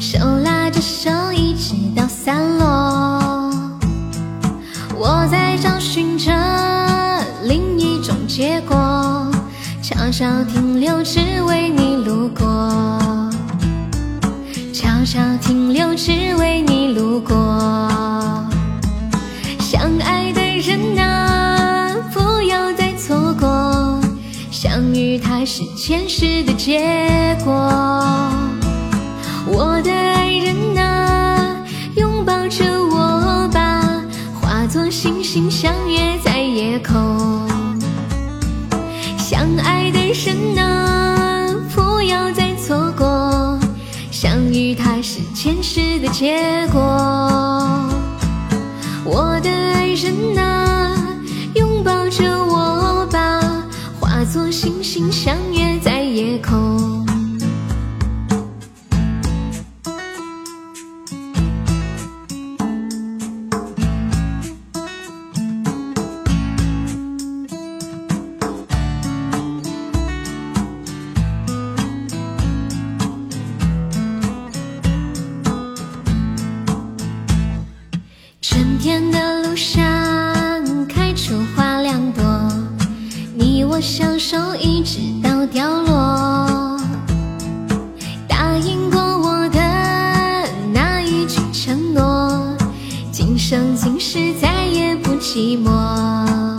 手拉着手一直到散落。我在找寻着另一种结果，悄悄听是前世的结果。我的爱人啊，拥抱着我吧，化作星星相约在夜空。相爱的人啊，不要再错过。相遇，它是前世的结果。今世再也不寂寞。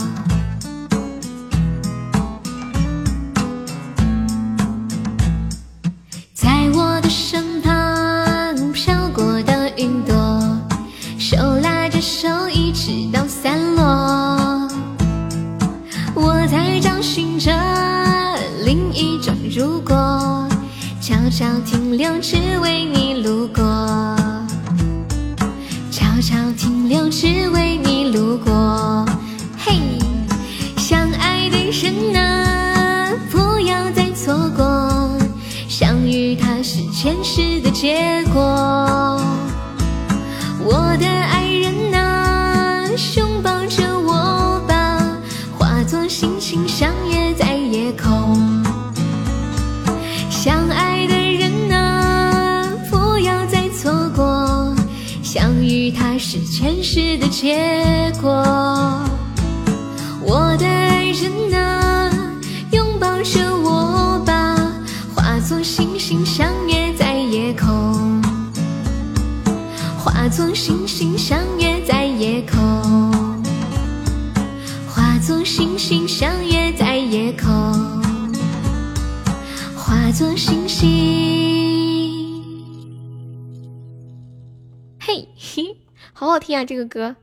好听啊，这个歌，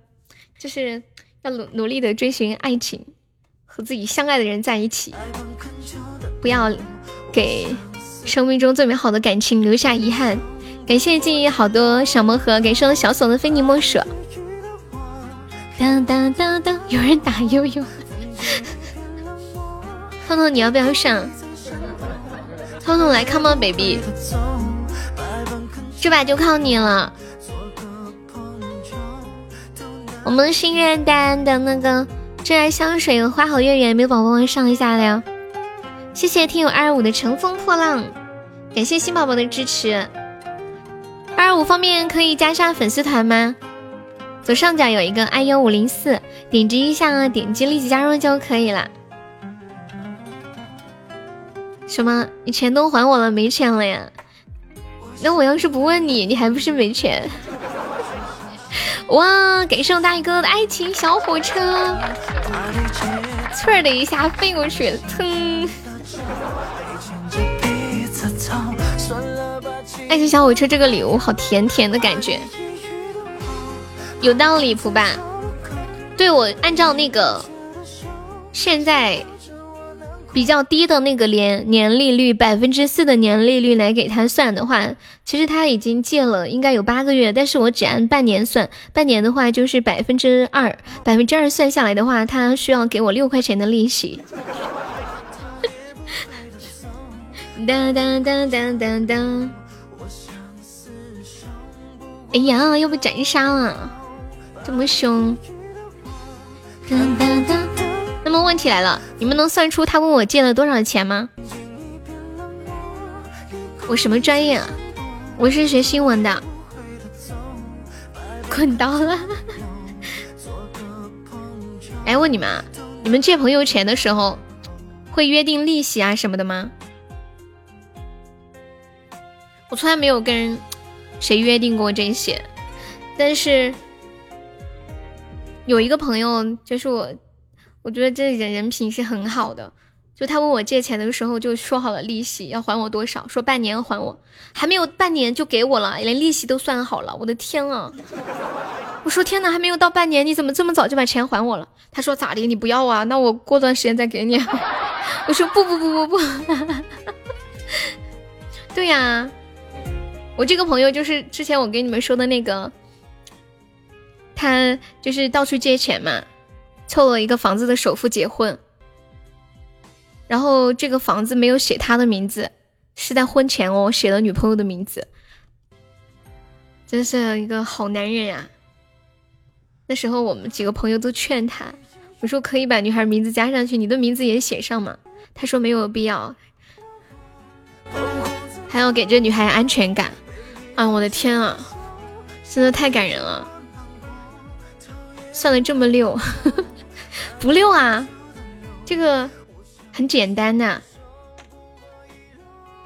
就是要努努力的追寻爱情，和自己相爱的人在一起，不要给生命中最美好的感情留下遗憾。感谢记忆好多小魔盒，感谢小锁的非你莫属。当当当当，有人打悠悠。彤彤，你要不要上？彤彤来，Come on baby，这把就靠你了。我们心愿单的那个真爱香水和花好月圆，没有宝宝们上一下了。谢谢听友二五的乘风破浪，感谢新宝宝的支持。二五方便可以加上粉丝团吗？左上角有一个 i u 五零四，点击一下，点击立即加入就可以了。什么？你钱都还我了？没钱了呀？那我要是不问你，你还不是没钱？哇！感谢我大哥的爱情小火车，呲的一下飞过去，噌！爱情小火车这个礼物好甜甜的感觉，有道理，普吧？对我按照那个现在。比较低的那个年年利率百分之四的年利率来给他算的话，其实他已经借了应该有八个月，但是我只按半年算，半年的话就是百分之二，百分之二算下来的话，他需要给我六块钱的利息。哒哒哒哒哒哒！哎呀，要被斩杀了，这么凶！哒哒哒。那么问题来了，你们能算出他问我借了多少钱吗？我什么专业？啊？我是学新闻的。滚刀了！哎，问你们，啊，你们借朋友钱的时候会约定利息啊什么的吗？我从来没有跟谁约定过这些，但是有一个朋友就是我。我觉得这人人品是很好的，就他问我借钱的时候就说好了利息要还我多少，说半年还我，还没有半年就给我了，连利息都算好了，我的天啊！我说天哪，还没有到半年，你怎么这么早就把钱还我了？他说咋的，你不要啊？那我过段时间再给你。我说不不不不不，对呀，我这个朋友就是之前我给你们说的那个，他就是到处借钱嘛。凑了一个房子的首付结婚，然后这个房子没有写他的名字，是在婚前哦写了女朋友的名字，真是一个好男人呀！那时候我们几个朋友都劝他，我说可以把女孩名字加上去，你的名字也写上嘛。他说没有必要，还要给这女孩安全感啊！我的天啊，真的太感人了，算的这么溜。不溜啊，这个很简单的，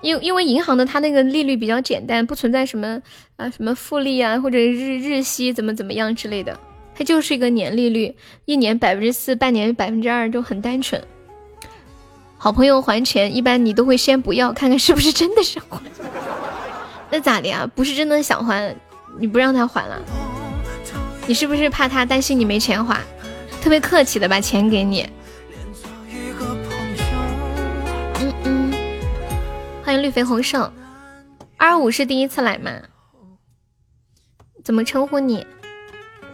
因因为银行的它那个利率比较简单，不存在什么啊什么复利啊或者日日息怎么怎么样之类的，它就是一个年利率，一年百分之四，半年百分之二，就很单纯。好朋友还钱，一般你都会先不要，看看是不是真的是还。那咋的呀？不是真的想还，你不让他还了？你是不是怕他担心你没钱还？特别客气的把钱给你，嗯嗯，欢迎绿肥红瘦，二五是第一次来吗？怎么称呼你？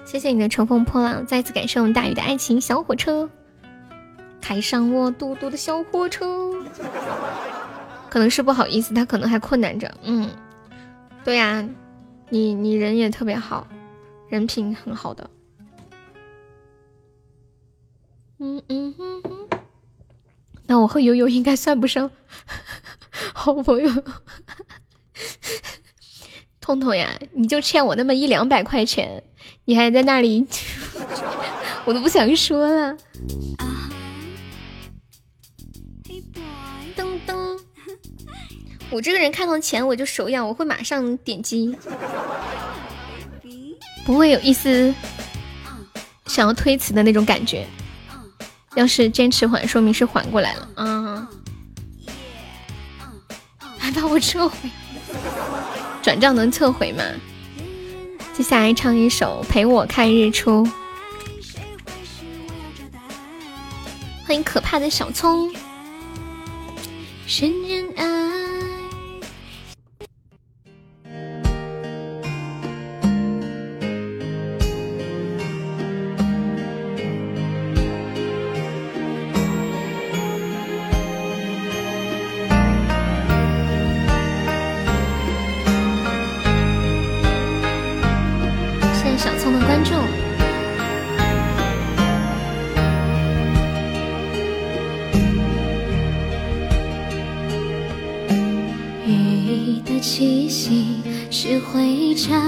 谢谢你的乘风破浪，再次感谢我们大宇的爱情小火车，开上我嘟嘟的小火车。可能是不好意思，他可能还困难着。嗯，对呀，你你人也特别好，人品很好的。嗯嗯嗯嗯，那我和悠悠应该算不上好朋友。痛痛呀，你就欠我那么一两百块钱，你还在那里，我都不想说了。噔噔，我这个人看到钱我就手痒，我会马上点击，不会有一丝想要推辞的那种感觉。要是坚持缓，说明是缓过来了。嗯，还把我撤回，转账能撤回吗？接下来唱一首《陪我看日出》。欢迎可怕的小葱。深人爱。家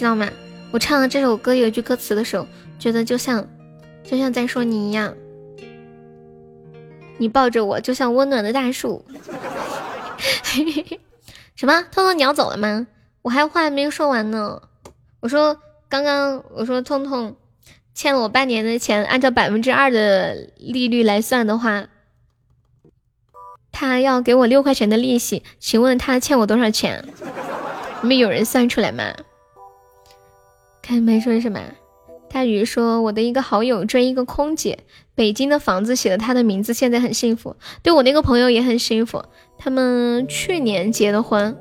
知道吗？我唱了这首歌有一句歌词的时候，觉得就像，就像在说你一样。你抱着我，就像温暖的大树。什么？通通你要走了吗？我还话还没说完呢。我说刚刚我说通通欠了我半年的钱，按照百分之二的利率来算的话，他要给我六块钱的利息。请问他欠我多少钱？你们有人算出来吗？看没说什么。大鱼说：“我的一个好友追一个空姐，北京的房子写了他的名字，现在很幸福。对我那个朋友也很幸福，他们去年结的婚。”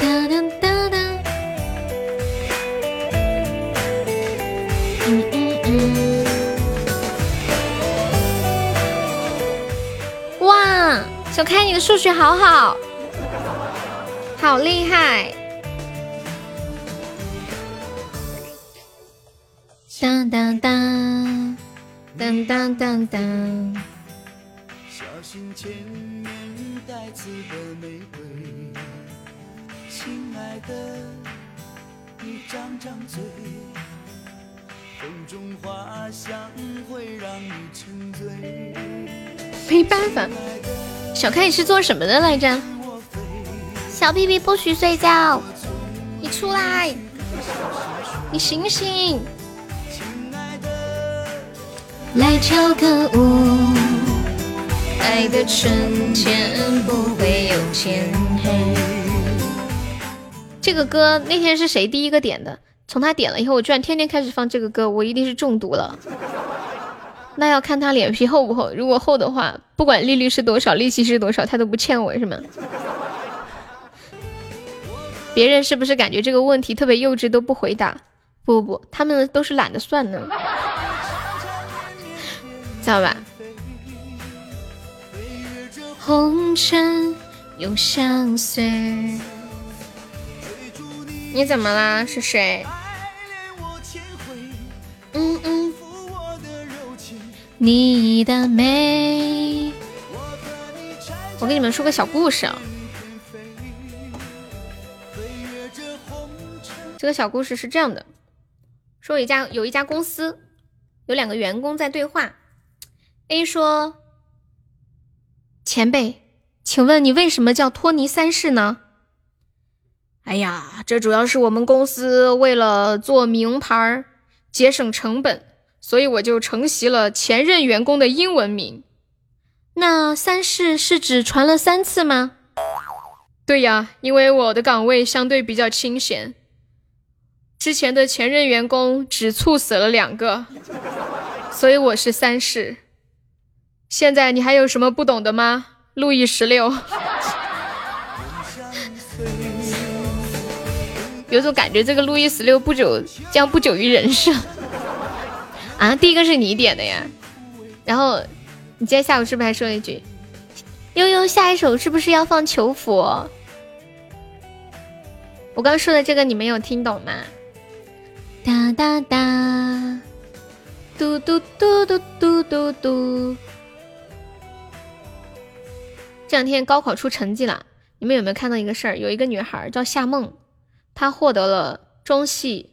哒哒哒哒。嗯嗯嗯。哇，小开，你的数学好好。好厉害！当当当当当当当。小心前面带刺的玫瑰，亲爱的，你张张嘴，风中花香会让你沉醉。没办法，小开你是做什么的来着？小屁屁不许睡觉，你出来，你醒醒，来跳个舞。爱的春天不会有天黑。这个歌那天是谁第一个点的？从他点了以后，我居然天天开始放这个歌，我一定是中毒了。那要看他脸皮厚不厚，如果厚的话，不管利率是多少，利息是多少，他都不欠我，是吗？别人是不是感觉这个问题特别幼稚都不回答？不不不，他们都是懒得算呢，知道吧？红尘永相随。你怎么啦？是谁？嗯嗯。你的美。我给你们说个小故事啊。这个小故事是这样的：说一家有一家公司，有两个员工在对话。A 说：“前辈，请问你为什么叫托尼三世呢？”哎呀，这主要是我们公司为了做名牌节省成本，所以我就承袭了前任员工的英文名。那三世是指传了三次吗？对呀，因为我的岗位相对比较清闲。之前的前任员工只猝死了两个，所以我是三世。现在你还有什么不懂的吗？路易十六，有种感觉这个路易十六不久将不久于人世。啊，第一个是你点的呀，然后你今天下午是不是还说了一句，悠悠下一首是不是要放求佛？我刚说的这个你没有听懂吗？哒哒哒，嘟嘟嘟嘟嘟嘟嘟。这两天高考出成绩了，你们有没有看到一个事儿？有一个女孩叫夏梦，她获得了中戏、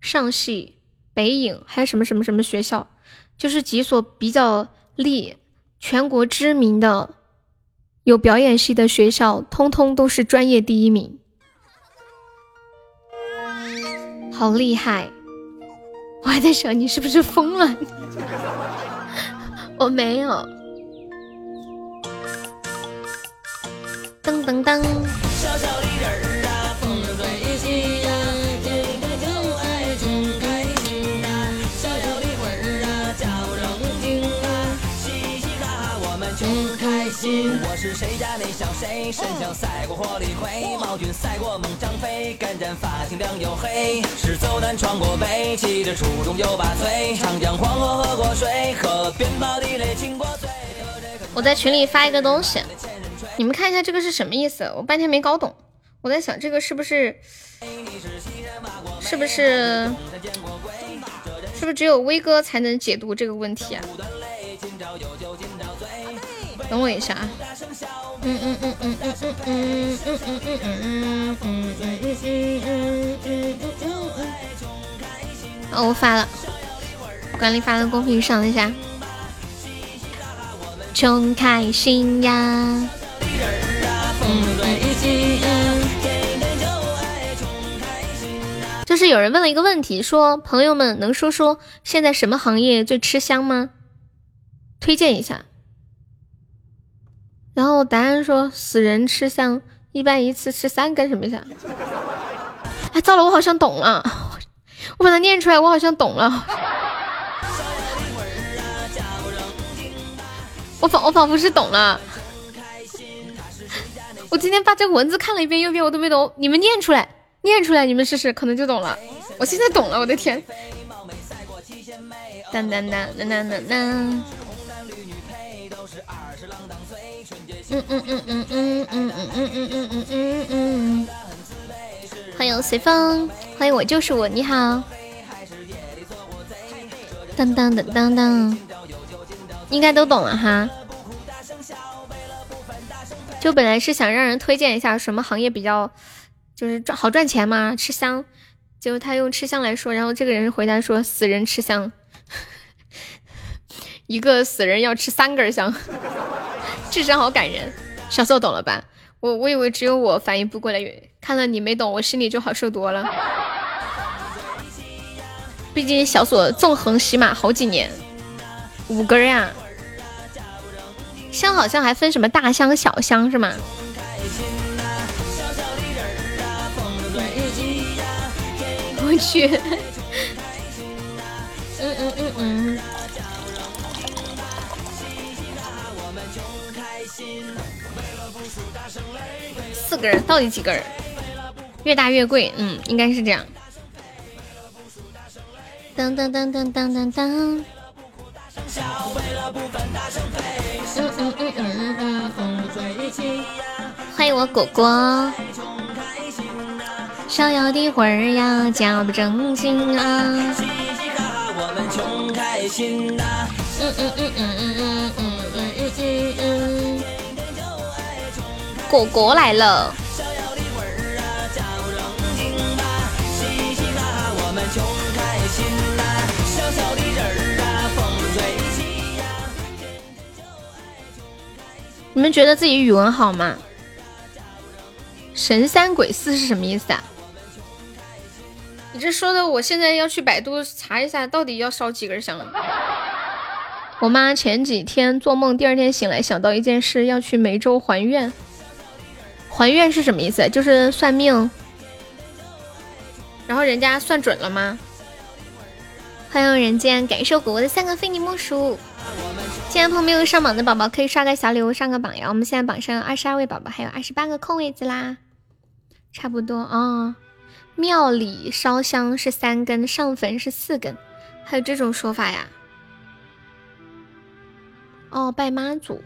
上戏、北影，还有什么什么什么学校，就是几所比较立、全国知名的有表演系的学校，通通都是专业第一名。好厉害！我还在想你是不是疯了？我没有。噔噔噔。心我是谁家那小谁？神枪赛过火力灰，毛军赛过猛张飞，干战发青亮又黑。是走南闯过北，骑着初中九八岁。长江黄河喝过水，河边跑地雷亲过嘴。我在群里发一个东西，你们看一下这个是什么意思？我半天没搞懂。我在想这个是不是是不是是不是只有威哥才能解读这个问题啊？等我一下啊！嗯嗯嗯嗯嗯嗯嗯嗯嗯嗯嗯嗯嗯嗯嗯嗯嗯哦，我发了，管理发到公屏上了一下。穷开心呀。就是有人问了一个问题，说朋友们能说说现在什么行业最吃香吗？推荐一下。然后答案说死人吃香，一般一次吃三根什么意思？哎，糟了，我好像懂了，我把它念出来，我好像懂了。我仿我仿佛是懂了。我今天把这个文字看了一遍又一遍，我都没懂。你们念出来，念出来，你们试试，可能就懂了。我现在懂了，我的天！当当当当当当当。嗯嗯嗯嗯嗯嗯嗯嗯嗯嗯嗯嗯。欢迎随风，欢迎我就是我，你好。当当当当当，应该都懂了哈。就本来是想让人推荐一下什么行业比较，就是赚好赚钱嘛，吃香。结果他用吃香来说，然后这个人回答说死人吃香，一个死人要吃三根香，智商好感人。小宋懂了吧？我我以为只有我反应不过来，看了你没懂，我心里就好受多了。毕竟小锁纵横喜马好几年，五根呀。香好像还分什么大香小香是吗？我去，嗯嗯嗯嗯，四个人到底几个人？越大越贵，嗯，应该是这样。当当当当当当当。嗯嗯嗯嗯嗯嗯，欢迎我果果。逍遥的魂儿呀，假不正经啊。嗯嗯嗯嗯嗯嗯嗯果果来了。你们觉得自己语文好吗？神三鬼四是什么意思啊？你这说的，我现在要去百度查一下，到底要烧几根香。我妈前几天做梦，第二天醒来想到一件事，要去梅州还愿。还愿是什么意思？就是算命，然后人家算准了吗？欢迎人间，感受果果的三个非你莫属。现在朋友没有上榜的宝宝可以刷个小礼物上个榜呀！我们现在榜上有二十二位宝宝，还有二十八个空位子啦，差不多啊。庙里烧香是三根，上坟是四根，还有这种说法呀？哦，拜妈祖，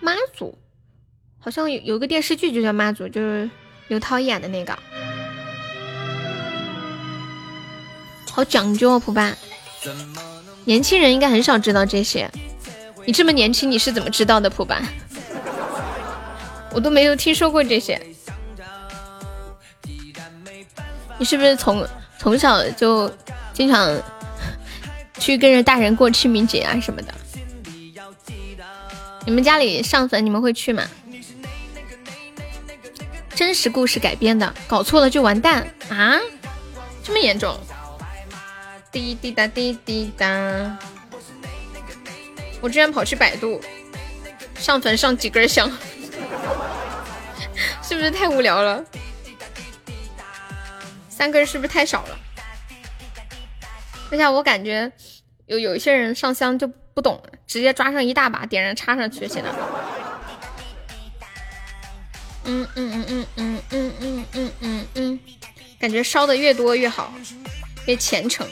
妈祖好像有有个电视剧就叫妈祖，就是刘涛演的那个，好讲究哦，普爸。年轻人应该很少知道这些，你这么年轻，你是怎么知道的？普班，我都没有听说过这些。你是不是从从小就经常 去跟着大人过清明节啊什么的？你们家里上坟，你们会去吗？真实故事改编的，搞错了就完蛋啊！这么严重？滴滴答滴滴答，我居然跑去百度上坟上几根香，是不是太无聊了？三根是不是太少了？而且我感觉有有一些人上香就不懂，直接抓上一大把点燃插上去，现在。嗯嗯嗯嗯嗯嗯嗯嗯嗯嗯，感觉烧的越多越好，越虔诚。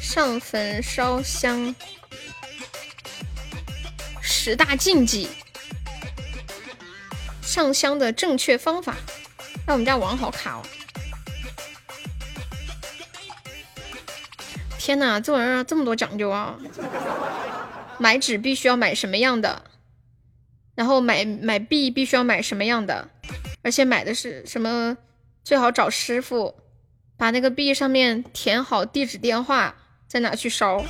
上坟烧香，十大禁忌，上香的正确方法。那我们家网好卡哦！天哪，这玩意儿这么多讲究啊！买纸必须要买什么样的？然后买买币必须要买什么样的？而且买的是什么？最好找师傅，把那个币上面填好地址电话。再拿去烧，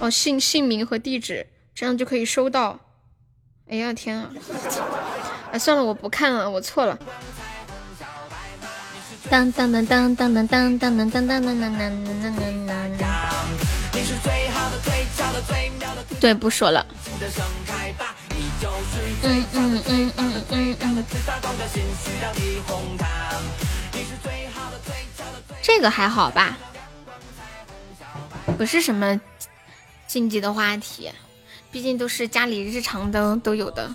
哦，姓姓名和地址，这样就可以收到。哎呀天啊！哎，算了，我不看了，我错了。当当当当当当当当当当当当当当当当当。对，不说了。嗯嗯嗯嗯嗯嗯。这个还好吧？不是什么禁忌的话题，毕竟都是家里日常的都有的，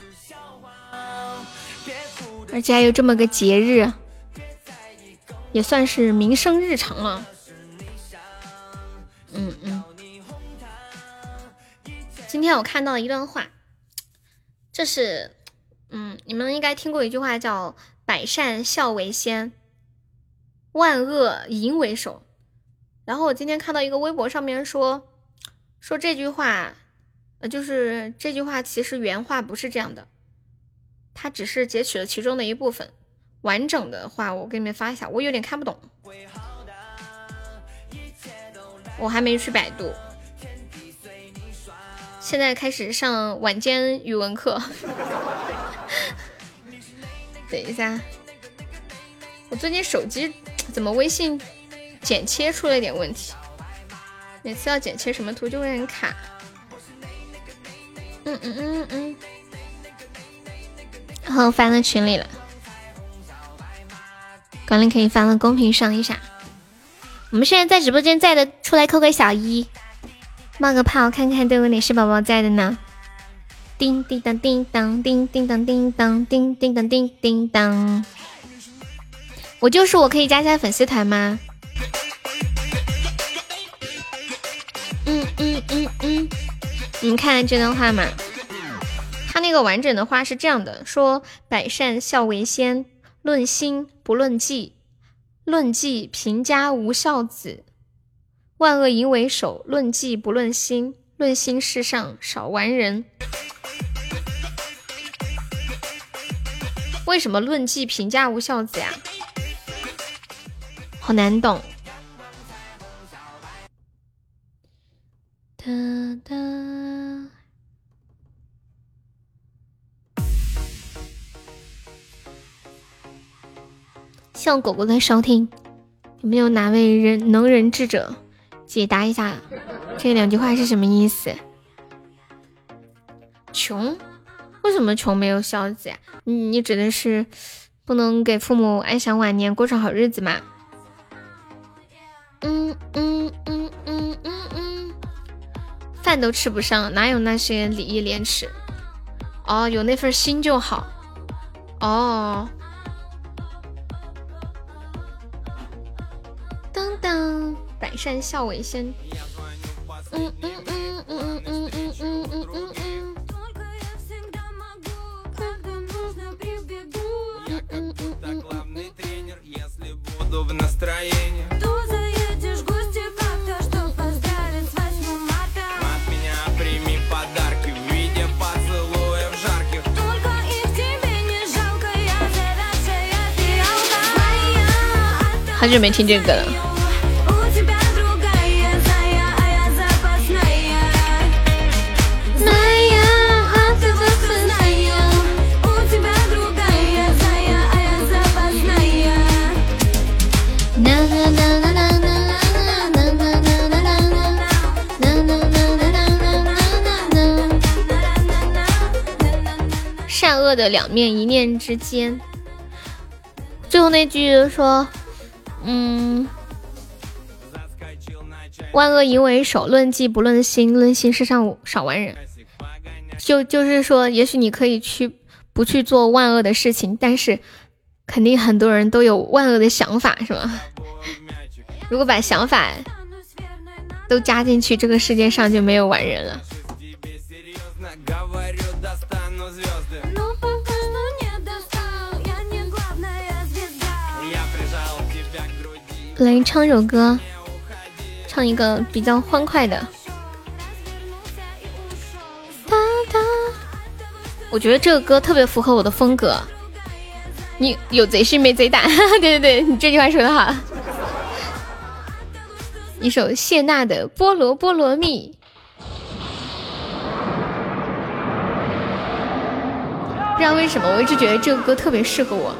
而且还有这么个节日，也算是民生日常了。嗯嗯。今天我看到了一段话，这是，嗯，你们应该听过一句话叫“百善孝为先，万恶淫为首”。然后我今天看到一个微博上面说，说这句话，呃，就是这句话其实原话不是这样的，它只是截取了其中的一部分，完整的话我给你们发一下，我有点看不懂，我还没去百度。现在开始上晚间语文课，等一下，我最近手机怎么微信剪切出了点问题？每次要剪切什么图就会很卡。嗯嗯嗯嗯，然后发到群里了，管理可以发到公屏上一下。我们现在在直播间在的，出来扣个小一。冒个泡，看看都有哪些宝宝在的呢？叮叮当，叮当，叮叮当，叮当，叮叮当，叮叮当。我就是我，可以加一下粉丝团吗？嗯嗯嗯嗯，你们看这段话嘛？他那个完整的话是这样的：说百善孝为先，论心不论迹，论迹贫家无孝子。万恶淫为首，论迹不论心，论心世上少完人。为什么论迹评价无孝子呀？好难懂。哒哒。谢狗狗的收听，有没有哪位人能人智者？解答一下这两句话是什么意思？穷？为什么穷没有孝子呀？你你指的是不能给父母安享晚年，过上好日子吗？嗯嗯嗯嗯嗯嗯，饭都吃不上，哪有那些礼义廉耻？哦，有那份心就好。哦。百善孝为先。嗯嗯嗯嗯嗯嗯嗯嗯嗯嗯嗯。好久没听这个了。的两面，一念之间。最后那句说：“嗯，万恶淫为首，论迹不论心，论心世上少完人。”就就是说，也许你可以去不去做万恶的事情，但是肯定很多人都有万恶的想法，是吧？如果把想法都加进去，这个世界上就没有完人了。来唱首歌唱一个比较欢快的。我觉得这个歌特别符合我的风格。你有贼心没贼胆哈哈对对对你这句话说的好。一首谢娜的菠萝菠萝蜜。不知道为什么我一直觉得这个歌特别适合我。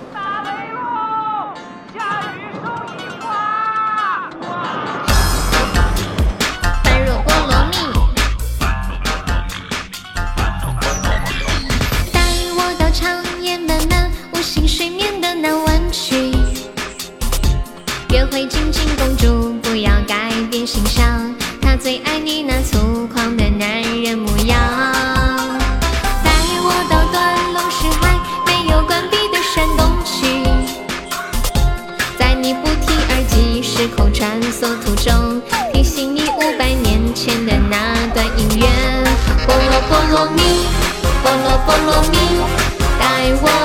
会亲亲公主，不要改变形象。她最爱你那粗犷的男人模样。带我到断龙石海，没有关闭的山洞去。在你不提耳机时空穿梭途中，提醒你五百年前的那段姻缘。菠萝菠萝蜜，菠萝菠萝蜜，带我。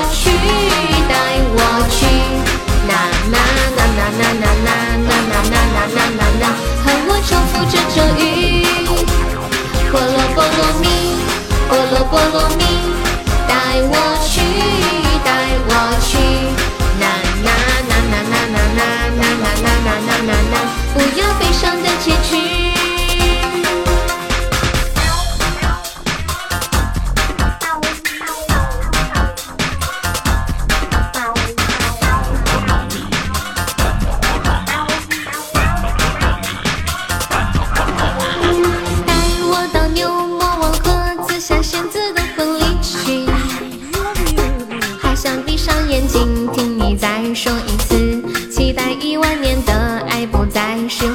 说一次，期待一万年的爱不再是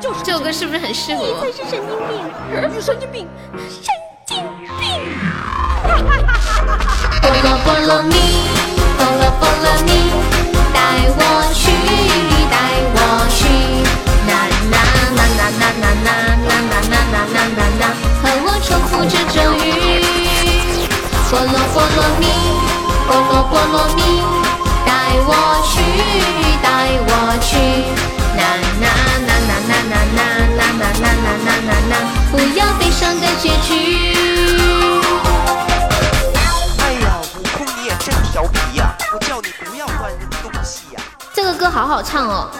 就是这个歌好好唱哦，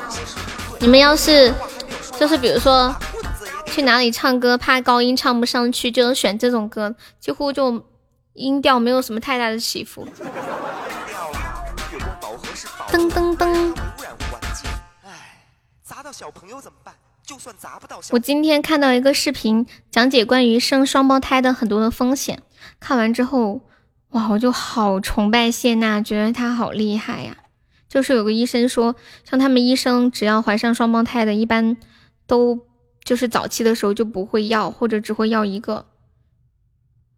你们要是就是比如说去哪里唱歌，怕高音唱不上去，就选这种歌，几乎就音调没有什么太大的起伏。噔噔噔。砸到小朋友怎么办？就算砸不到。我今天看到一个视频，讲解关于生双胞胎的很多的风险。看完之后，哇，我就好崇拜谢娜，觉得她好厉害呀。就是有个医生说，像他们医生，只要怀上双胞胎的，一般都就是早期的时候就不会要，或者只会要一个，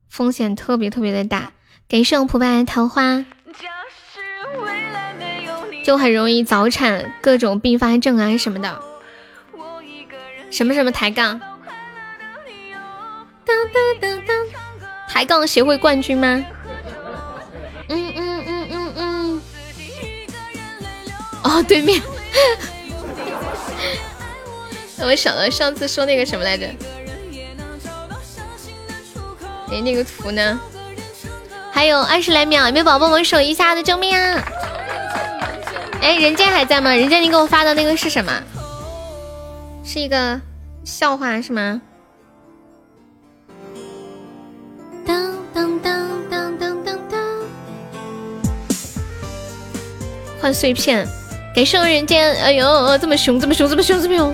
风险特别特别的大。给圣普白桃花，就很容易早产，各种并发症啊什么的。什么什么抬杠？抬杠协会冠军吗？嗯嗯嗯嗯嗯。哦，对面，我想到上次说那个什么来着？哎，那个图呢？还有二十来秒，有没有宝宝们守一下的？救命啊！哎，人间还在吗？人间，你给我发的那个是什么？是一个笑话是吗？当当当当当当当，换碎片。给圣人间，哎呦，这么凶，这么凶，这么凶，这么凶！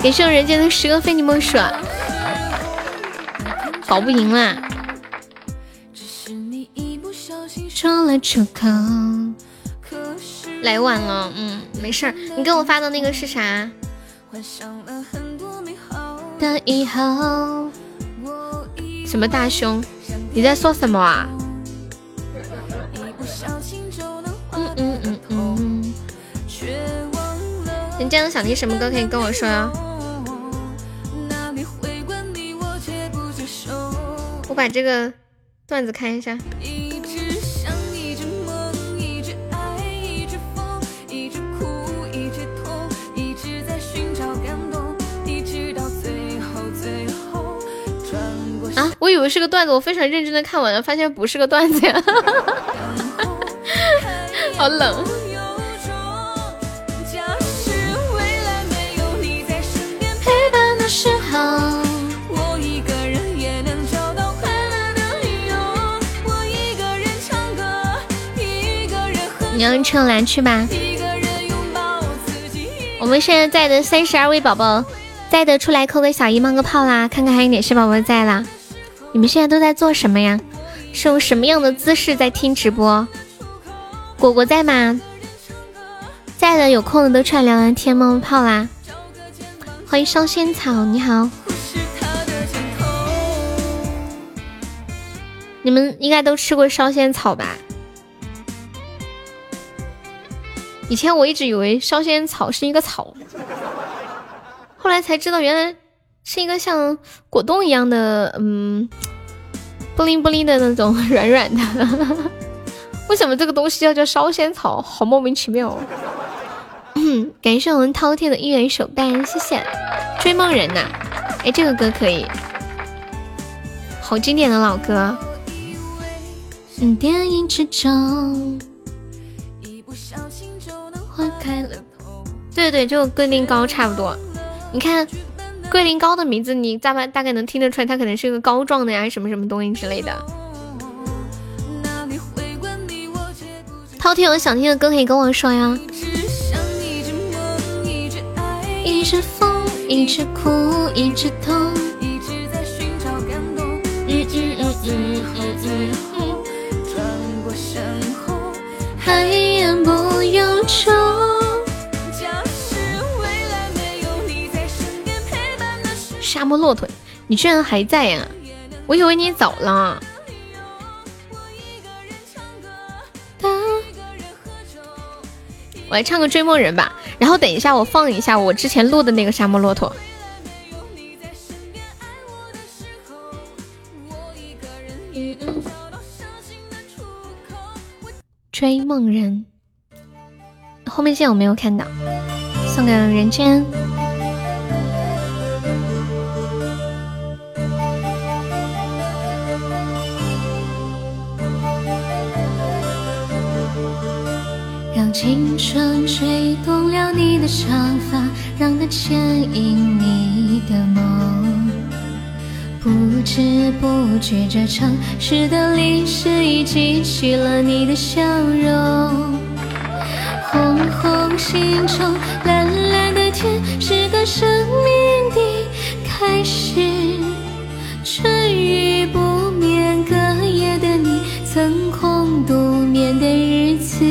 感谢人间的十个非你莫属，搞不赢啦！说了出口，来晚了，嗯，没事儿。你给我发的那个是啥？的以后，什么大胸？你在说什么啊？嗯嗯嗯嗯。人家想听什么歌可以跟我说哟。我把这个段子看一下。啊，我以为是个段子，我非常认真的看完了，发现不是个段子呀，好冷。你要趁蓝去吧。我们现在在的三十二位宝宝，在的出来扣个小一冒个泡啦，看看还有哪些宝宝在啦。你们现在都在做什么呀？是用什么样的姿势在听直播？果果在吗？在的，有空的都出来聊聊天、冒冒泡啦。欢迎烧仙草，你好。你们应该都吃过烧仙草吧？以前我一直以为烧仙草是一个草，后来才知道原来。是一个像果冻一样的，嗯，布灵布灵的那种软软的。为什么这个东西要叫烧仙草？好莫名其妙。感谢我们饕餮的一元手办，谢谢。追梦人呐，哎，这个歌可以，好经典的老歌。电影之中，花开了。对对，就桂林糕差不多。你看。桂林糕的名字，你大概大概能听得出来，它可能是一个膏状的呀，什么什么东西之类的。饕餮有想听的歌可以跟我说呀。一直疯，一直哭，一直痛。嗯嗯嗯嗯嗯嗯。还言不由衷。沙漠骆驼，你居然还在呀？我以为你走了。我来唱个追梦人吧，然后等一下我放一下我之前录的那个沙漠骆驼。追梦人，后面线我没有看到，送给人间。让青春吹动了你的长发，让它牵引你的梦。不知不觉，这城市的历史已记起了你的笑容。红红心中，蓝蓝的天，是个生命的开始。春雨不眠，隔夜的你，曾空独眠的日子。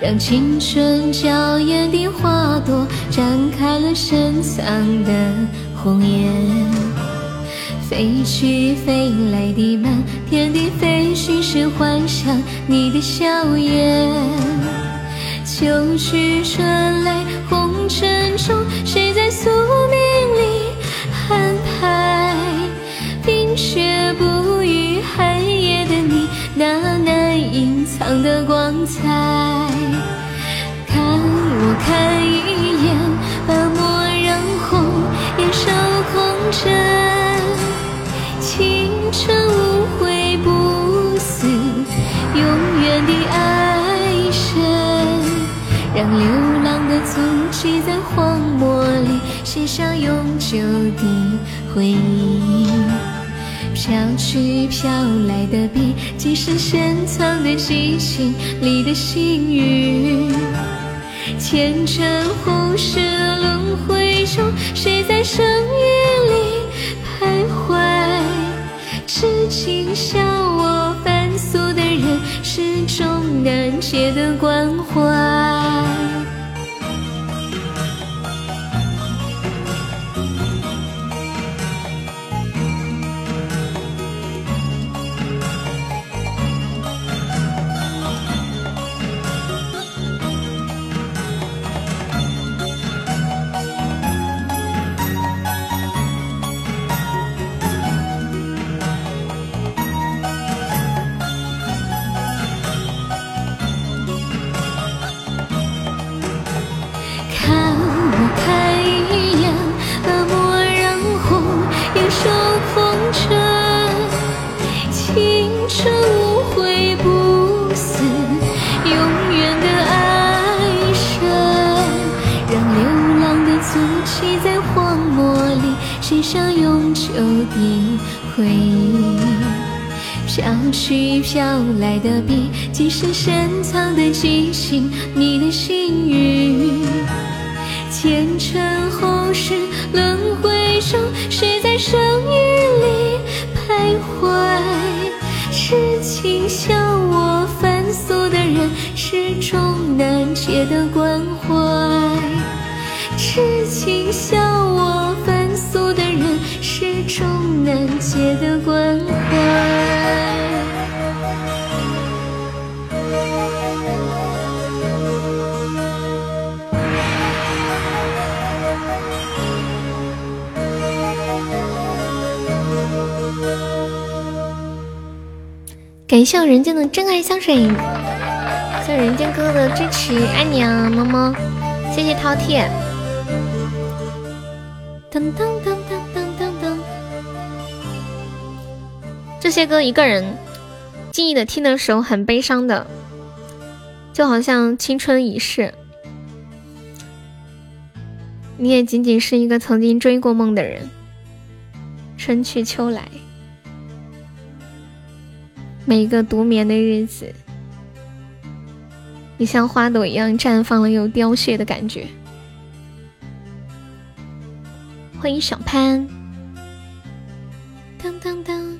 让青春娇艳的花朵绽开了深藏的红颜，飞去飞来的满天的飞絮是幻想你的笑颜。秋去春来红尘中，谁在宿命里安排？冰雪不语寒夜的你，那难隐藏的光彩。让流浪的足迹在荒漠里写下永久的回忆。飘去飘来的笔，即是深藏在激情里的幸运。前尘后世轮回中，谁在声音里徘徊？痴情笑，难解的关怀。去飘来的笔，即是深藏的激情，你的心语。前尘后世轮回中，谁在声音里徘徊？痴情笑我凡俗的人，始终难解的关怀。痴情笑我凡俗的人，始终难解的关感谢人间的真爱香水，谢谢人间哥哥的支持，爱你啊，么么！谢谢饕餮。噔噔噔噔噔噔噔，这些歌一个人静意的听的时候很悲伤的，就好像青春已逝，你也仅仅是一个曾经追过梦的人，春去秋来。每一个独眠的日子，你像花朵一样绽放了又凋谢的感觉。欢迎小潘，当当当！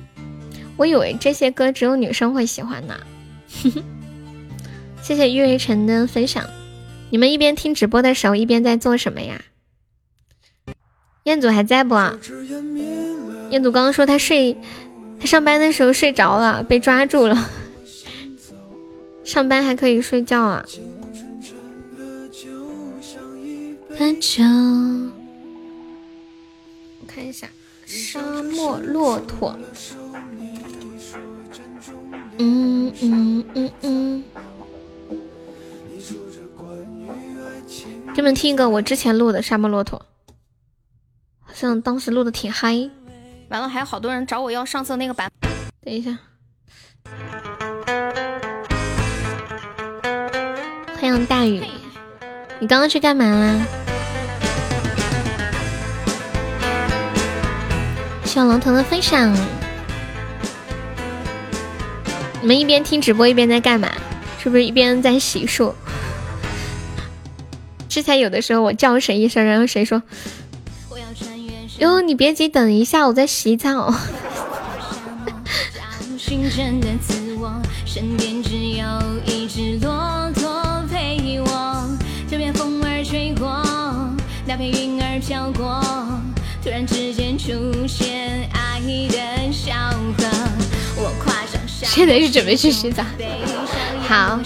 我以为这些歌只有女生会喜欢呢。谢谢玉瑞晨的分享。你们一边听直播的时候，一边在做什么呀？彦祖还在不？彦祖刚刚说他睡。他上班的时候睡着了，被抓住了。上班还可以睡觉啊？我看一下，沙漠骆驼。嗯嗯嗯嗯。给你们听一个我之前录的沙漠骆驼，好像当时录的挺嗨。完了，还有好多人找我要上次那个版。等一下，欢迎大雨，你刚刚去干嘛啦？谢龙腾的分享。你们一边听直播一边在干嘛？是不是一边在洗漱？之前有的时候我叫谁一声，然后谁说。哟，你别急，等一下，我在洗澡。现在是准备去洗澡。好。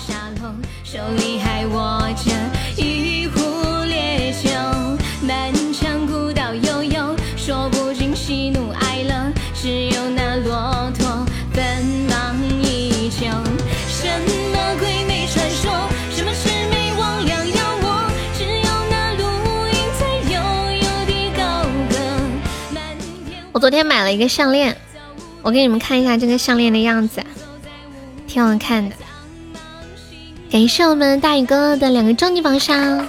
昨天买了一个项链，我给你们看一下这个项链的样子，挺好看的。感谢我们大宇哥的两个终极宝箱。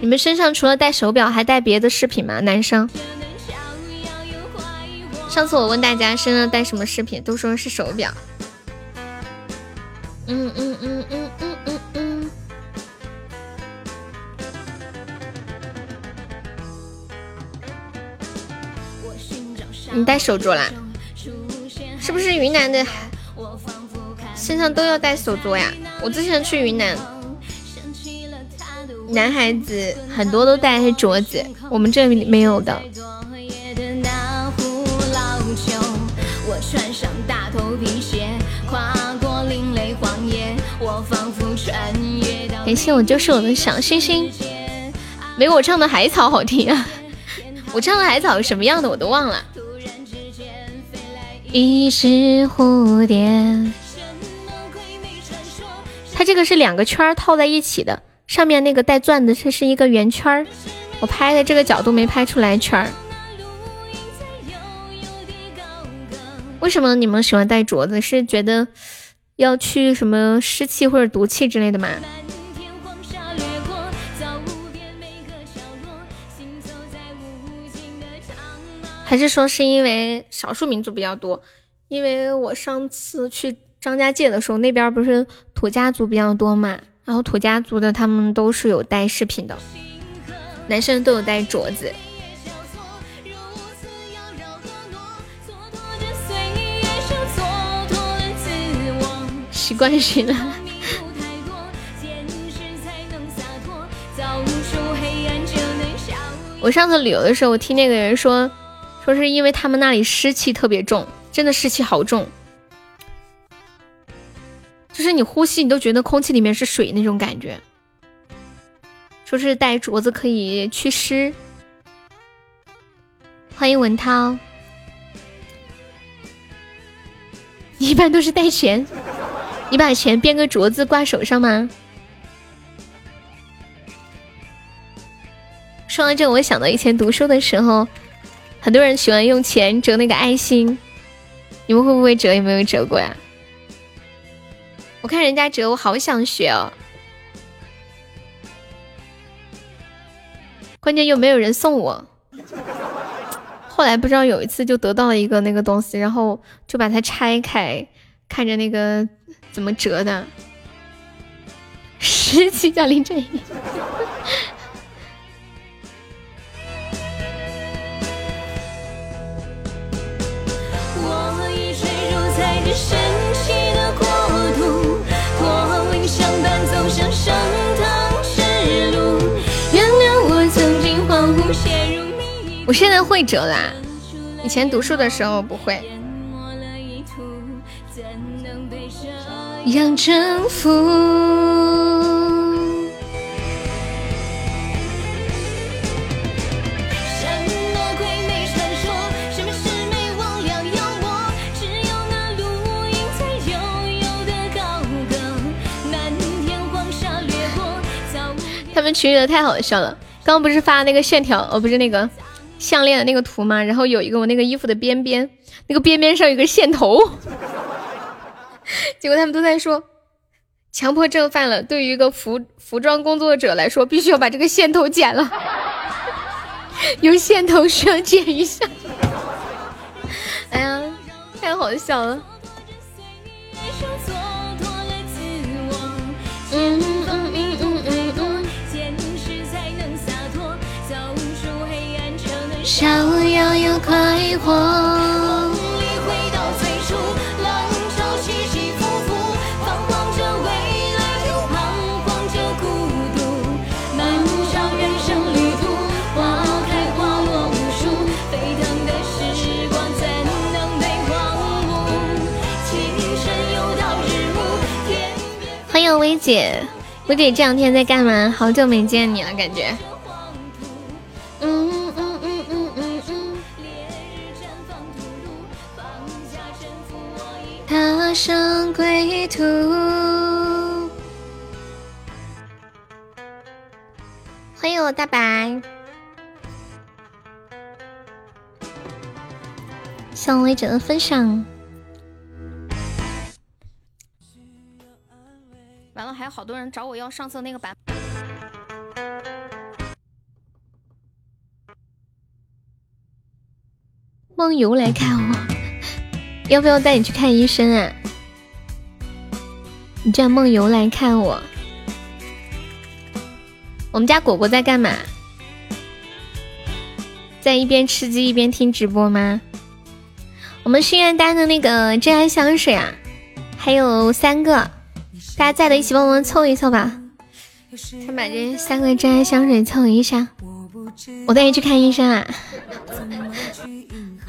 你们身上除了戴手表，还戴别的饰品吗？男生？上次我问大家身上戴什么饰品，都说是手表。嗯嗯嗯嗯嗯嗯嗯。你戴手镯啦？是不是云南的身上都要戴手镯呀？我之前去云南，男孩子很多都戴镯子，我们这里没有的。感谢我就是我的小星星，没我唱的海草好听啊！我唱的海草什么样的我都忘了。一只蝴蝶，它这个是两个圈套在一起的，上面那个带钻的，这是一个圆圈我拍的这个角度没拍出来圈。为什么你们喜欢戴镯子？是觉得要去什么湿气或者毒气之类的吗？还是说是因为少数民族比较多？因为我上次去张家界的时候，那边不是土家族比较多嘛，然后土家族的他们都是有戴饰品的，男生都有戴镯子。习惯性了。我上次旅游的时候，我听那个人说，说是因为他们那里湿气特别重，真的湿气好重，就是你呼吸你都觉得空气里面是水那种感觉。说是戴镯子可以祛湿。欢迎文涛，一般都是带钱。你把钱编个镯子挂手上吗？说到这，我想到以前读书的时候，很多人喜欢用钱折那个爱心，你们会不会折？有没有折过呀？我看人家折，我好想学哦。关键又没有人送我。后来不知道有一次就得到了一个那个东西，然后就把它拆开，看着那个。怎么折的？十七叫林正英。我现在会折啦，以前读书的时候不会。杨征服。他们群里的太好笑了，刚不是发那个线条，哦，不是那个项链的那个图吗？然后有一个我那个衣服的边边，那个边边上有个线头。结果他们都在说，强迫症犯了。对于一个服服装工作者来说，必须要把这个线头剪了。有线头需要剪一下。哎呀，太好笑了。嗯嗯嗯逍遥又快活。欢迎薇姐，薇姐这两天在干嘛？好久没见你了，感觉。踏上归途，欢迎我大白，向微整的分享。完了，还有好多人找我要上次那个版。梦游来看我。要不要带你去看医生啊？你这样梦游来看我，我们家果果在干嘛？在一边吃鸡一边听直播吗？我们心愿单的那个真爱香水啊，还有三个，大家在的一起帮忙凑一凑吧。先把这三个真爱香水凑一下，我带你去看医生啊！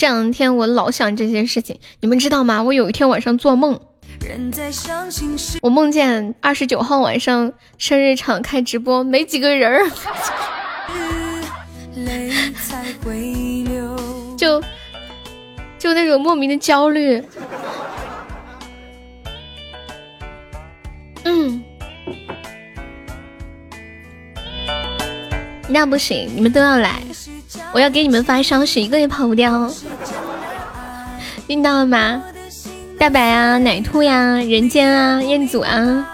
这两天我老想这件事情，你们知道吗？我有一天晚上做梦，我梦见二十九号晚上生日场开直播，没几个人儿，就就那种莫名的焦虑。嗯。那不行，你们都要来，我要给你们发消息，一个也跑不掉，听到了吗？大白啊，奶兔呀，人间啊，彦祖啊，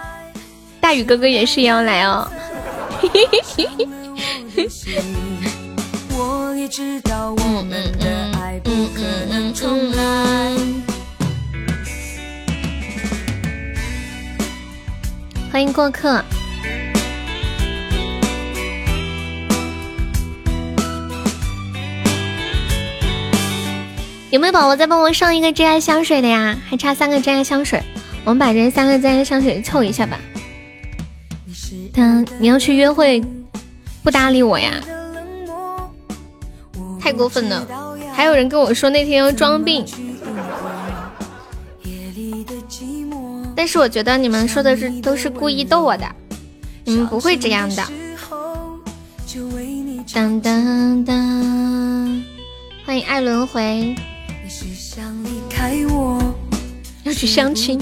大宇哥哥也是要来哦。欢迎过客。有没有宝宝再帮我上一个真爱香水的呀？还差三个真爱香水，我们把这三个真爱香水凑一下吧。嗯，你要去约会，不搭理我呀？太过分了！还有人跟我说那天要装病，但是我觉得你们说的是都是故意逗我的，你们不会这样的。当当当，欢迎爱轮回。要去相亲，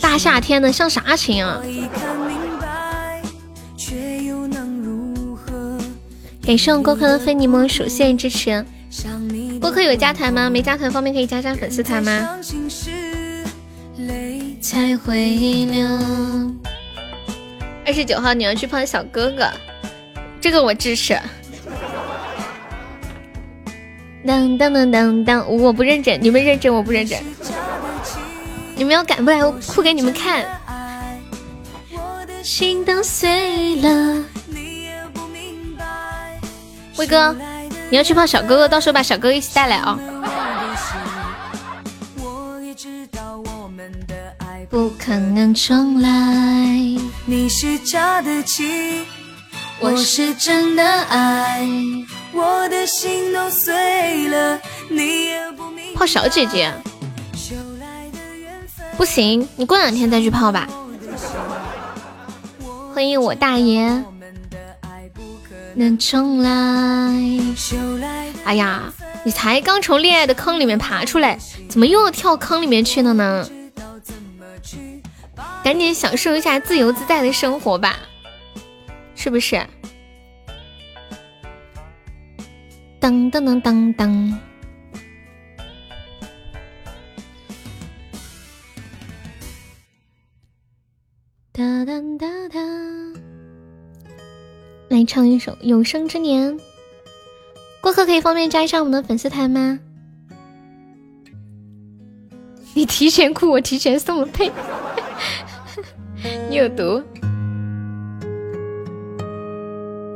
大夏天的相啥亲啊？感谢我郭客的非你莫属，谢谢支持。郭客有加团吗？没加团方便可以加加粉丝团吗？二十九号你要去碰小哥哥，这个我支持。当当当当当，我不认真，你们认真，我不认真。你们要敢不来，我哭给你们看。心都碎了。威哥，你要去泡小哥哥，到时候把小哥哥一起带来啊。不可能重来。你是假的情，我是真的爱。我的心都碎了，你也不明泡小姐姐，不行，你过两天再去泡吧。欢迎我大爷，能重来。哎呀，你才刚从恋爱的坑里面爬出来，怎么又要跳坑里面去了呢？赶紧享受一下自由自在的生活吧，是不是？当当当当当！哒哒哒哒！来唱一首《有生之年》。过客可以方便加一下我们的粉丝团吗？你提前哭，我提前送了，呸！你有毒！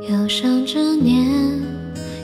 有生之年。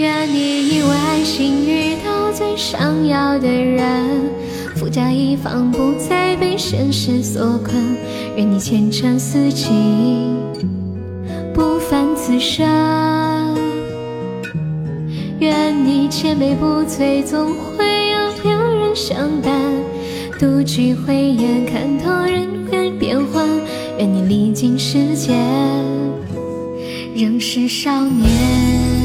愿你意外幸遇到最想要的人，富甲一方，不再被现实所困。愿你前程似锦，不凡此生。愿你千杯不醉，总会有良人相伴。独具慧眼，看透人间变幻。愿你历经世间，仍是少年。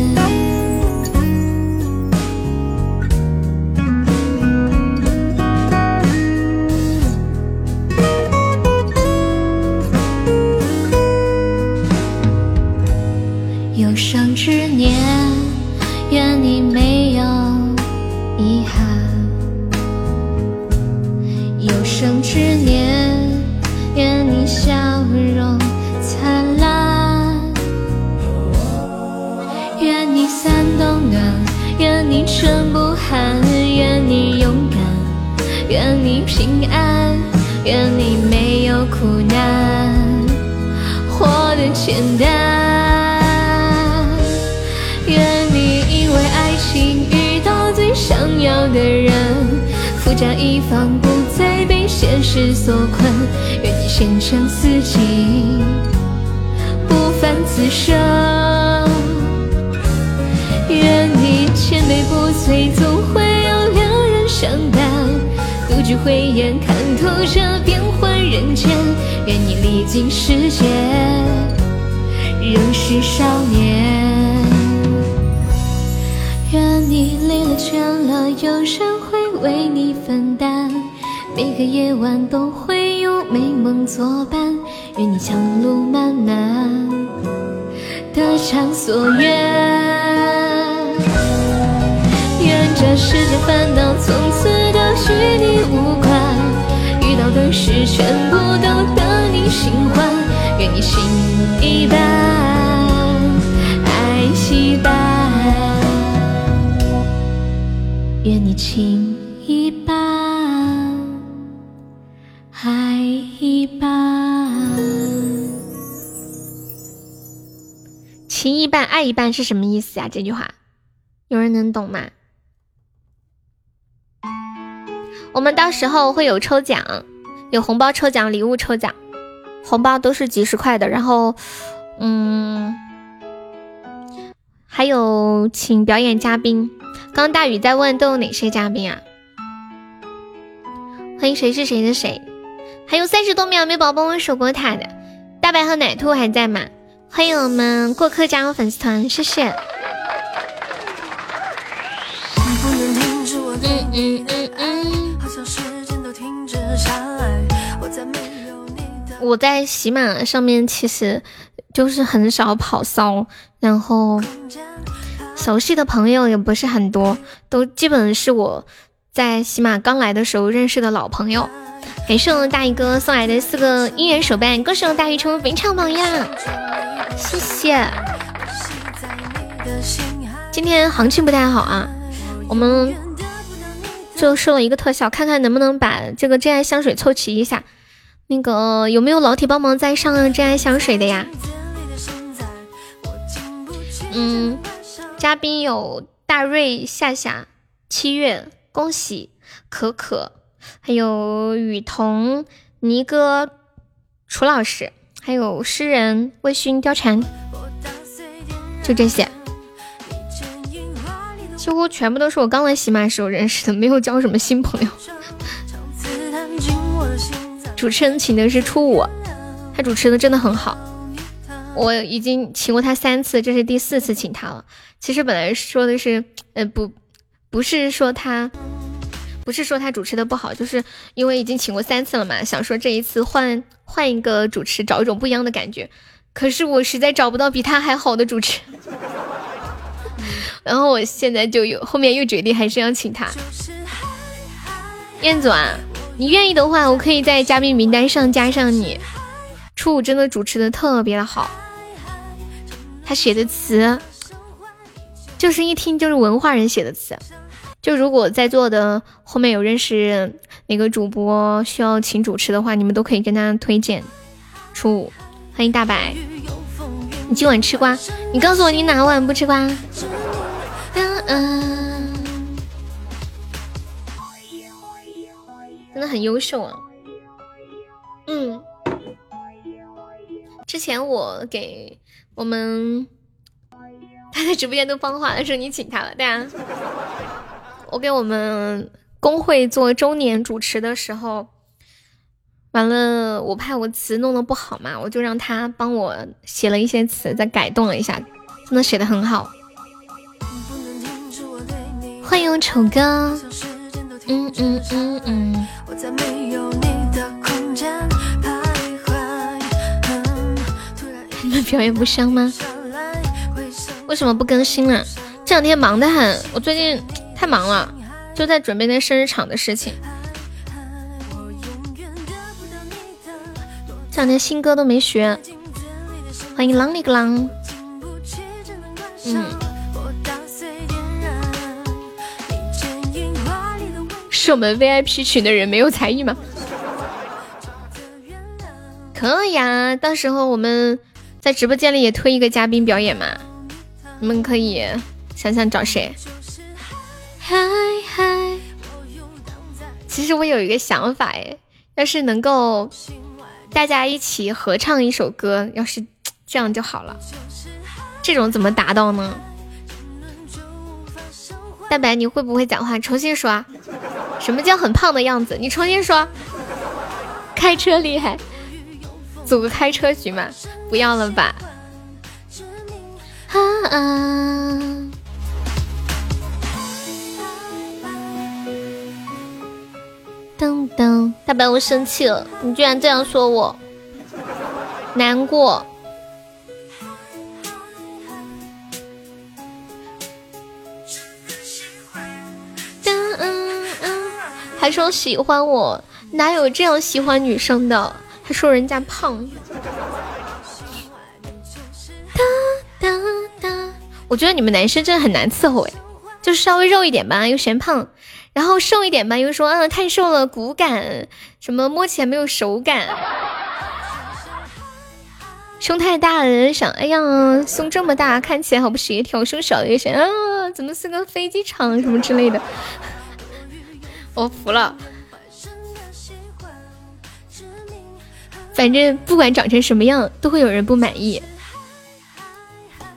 一半，是什么意思呀？这句话有人能懂吗？我们到时候会有抽奖，有红包抽奖、礼物抽奖，红包都是几十块的。然后，嗯，还有请表演嘉宾。刚大宇在问都有哪些嘉宾啊？欢迎谁是谁的谁？还有三十多秒没宝帮我守过塔的大白和奶兔还在吗？欢迎我们过客加入粉丝团，谢谢。嗯嗯嗯嗯。我在喜马上面其实就是很少跑骚，然后。熟悉的朋友也不是很多，都基本是我在喜马刚来的时候认识的老朋友。感谢我们大宇哥送来的四个姻缘手办，恭喜我大宇成为本场榜样，谢谢。今天行情不太好啊，我们就收了一个特效，看看能不能把这个真爱香水凑齐一下。那个有没有老铁帮忙再上真爱香水的呀？嗯。嘉宾有大瑞、夏夏、七月、恭喜、可可，还有雨桐、尼哥、楚老师，还有诗人、魏勋、貂蝉，就这些，几乎全部都是我刚来喜马时候认识的，没有交什么新朋友。主持人请的是初五，他主持的真的很好，我已经请过他三次，这是第四次请他了。其实本来说的是，呃，不，不是说他，不是说他主持的不好，就是因为已经请过三次了嘛，想说这一次换换一个主持，找一种不一样的感觉。可是我实在找不到比他还好的主持，然后我现在就有后面又决定还是要请他。彦祖啊，你愿意的话，我可以在嘉宾名单上加上你。初五真的主持的特别的好，他写的词。就是一听就是文化人写的词，就如果在座的后面有认识哪个主播需要请主持的话，你们都可以跟他推荐。初五，欢迎大白，你今晚吃瓜？你告诉我你哪晚不吃瓜？嗯嗯。的很优秀啊。嗯，之前我给我们 他在直播间都放话了，说你请他了，对啊。我给我们工会做周年主持的时候，完了我怕我词弄得不好嘛，我就让他帮我写了一些词，再改动了一下，真的写的很好。欢迎丑哥，嗯嗯嗯嗯。你们表演不香吗？为什么不更新了？这两天忙得很，我最近太忙了，就在准备那生日场的事情。这两天新歌都没学。欢迎啷里个啷。嗯。是我们 VIP 群的人没有才艺吗？可以啊，到时候我们在直播间里也推一个嘉宾表演嘛，你们可以想想找谁。嗨嗨，其实我有一个想法哎，要是能够大家一起合唱一首歌，要是这样就好了。这种怎么达到呢？大白，你会不会讲话？重新说。什么叫很胖的样子？你重新说。开车厉害。组个开车局嘛？不要了吧。啊啊！噔噔，大白，我生气了，你居然这样说我，难过。嗯嗯嗯，还说喜欢我，哪有这样喜欢女生的？还说人家胖，哒哒哒！我觉得你们男生真的很难伺候哎，就是稍微肉一点吧又嫌胖，然后瘦一点吧又说嗯太瘦了骨感，什么摸起来没有手感，胸太大了想哎呀胸这么大看起来好不协调，胸小也想啊怎么是个飞机场什么之类的，我服了。反正不管长成什么样，都会有人不满意。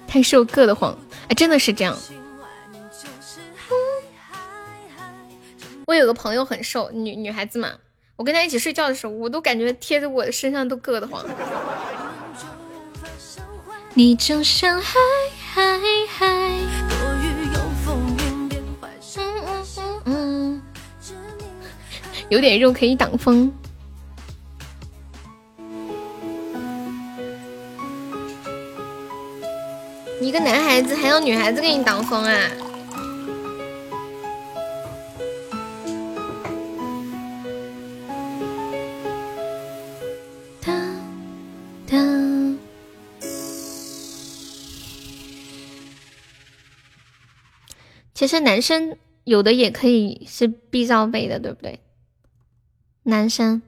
太瘦硌得慌，哎，真的是这样。我有个朋友很瘦，女女孩子嘛，我跟她一起睡觉的时候，我都感觉贴着我的身上都硌得慌。你就像海海海，有点肉可以挡风。一个男孩子还要女孩子给你挡风啊？其实男生有的也可以是 B 罩杯的，对不对？男生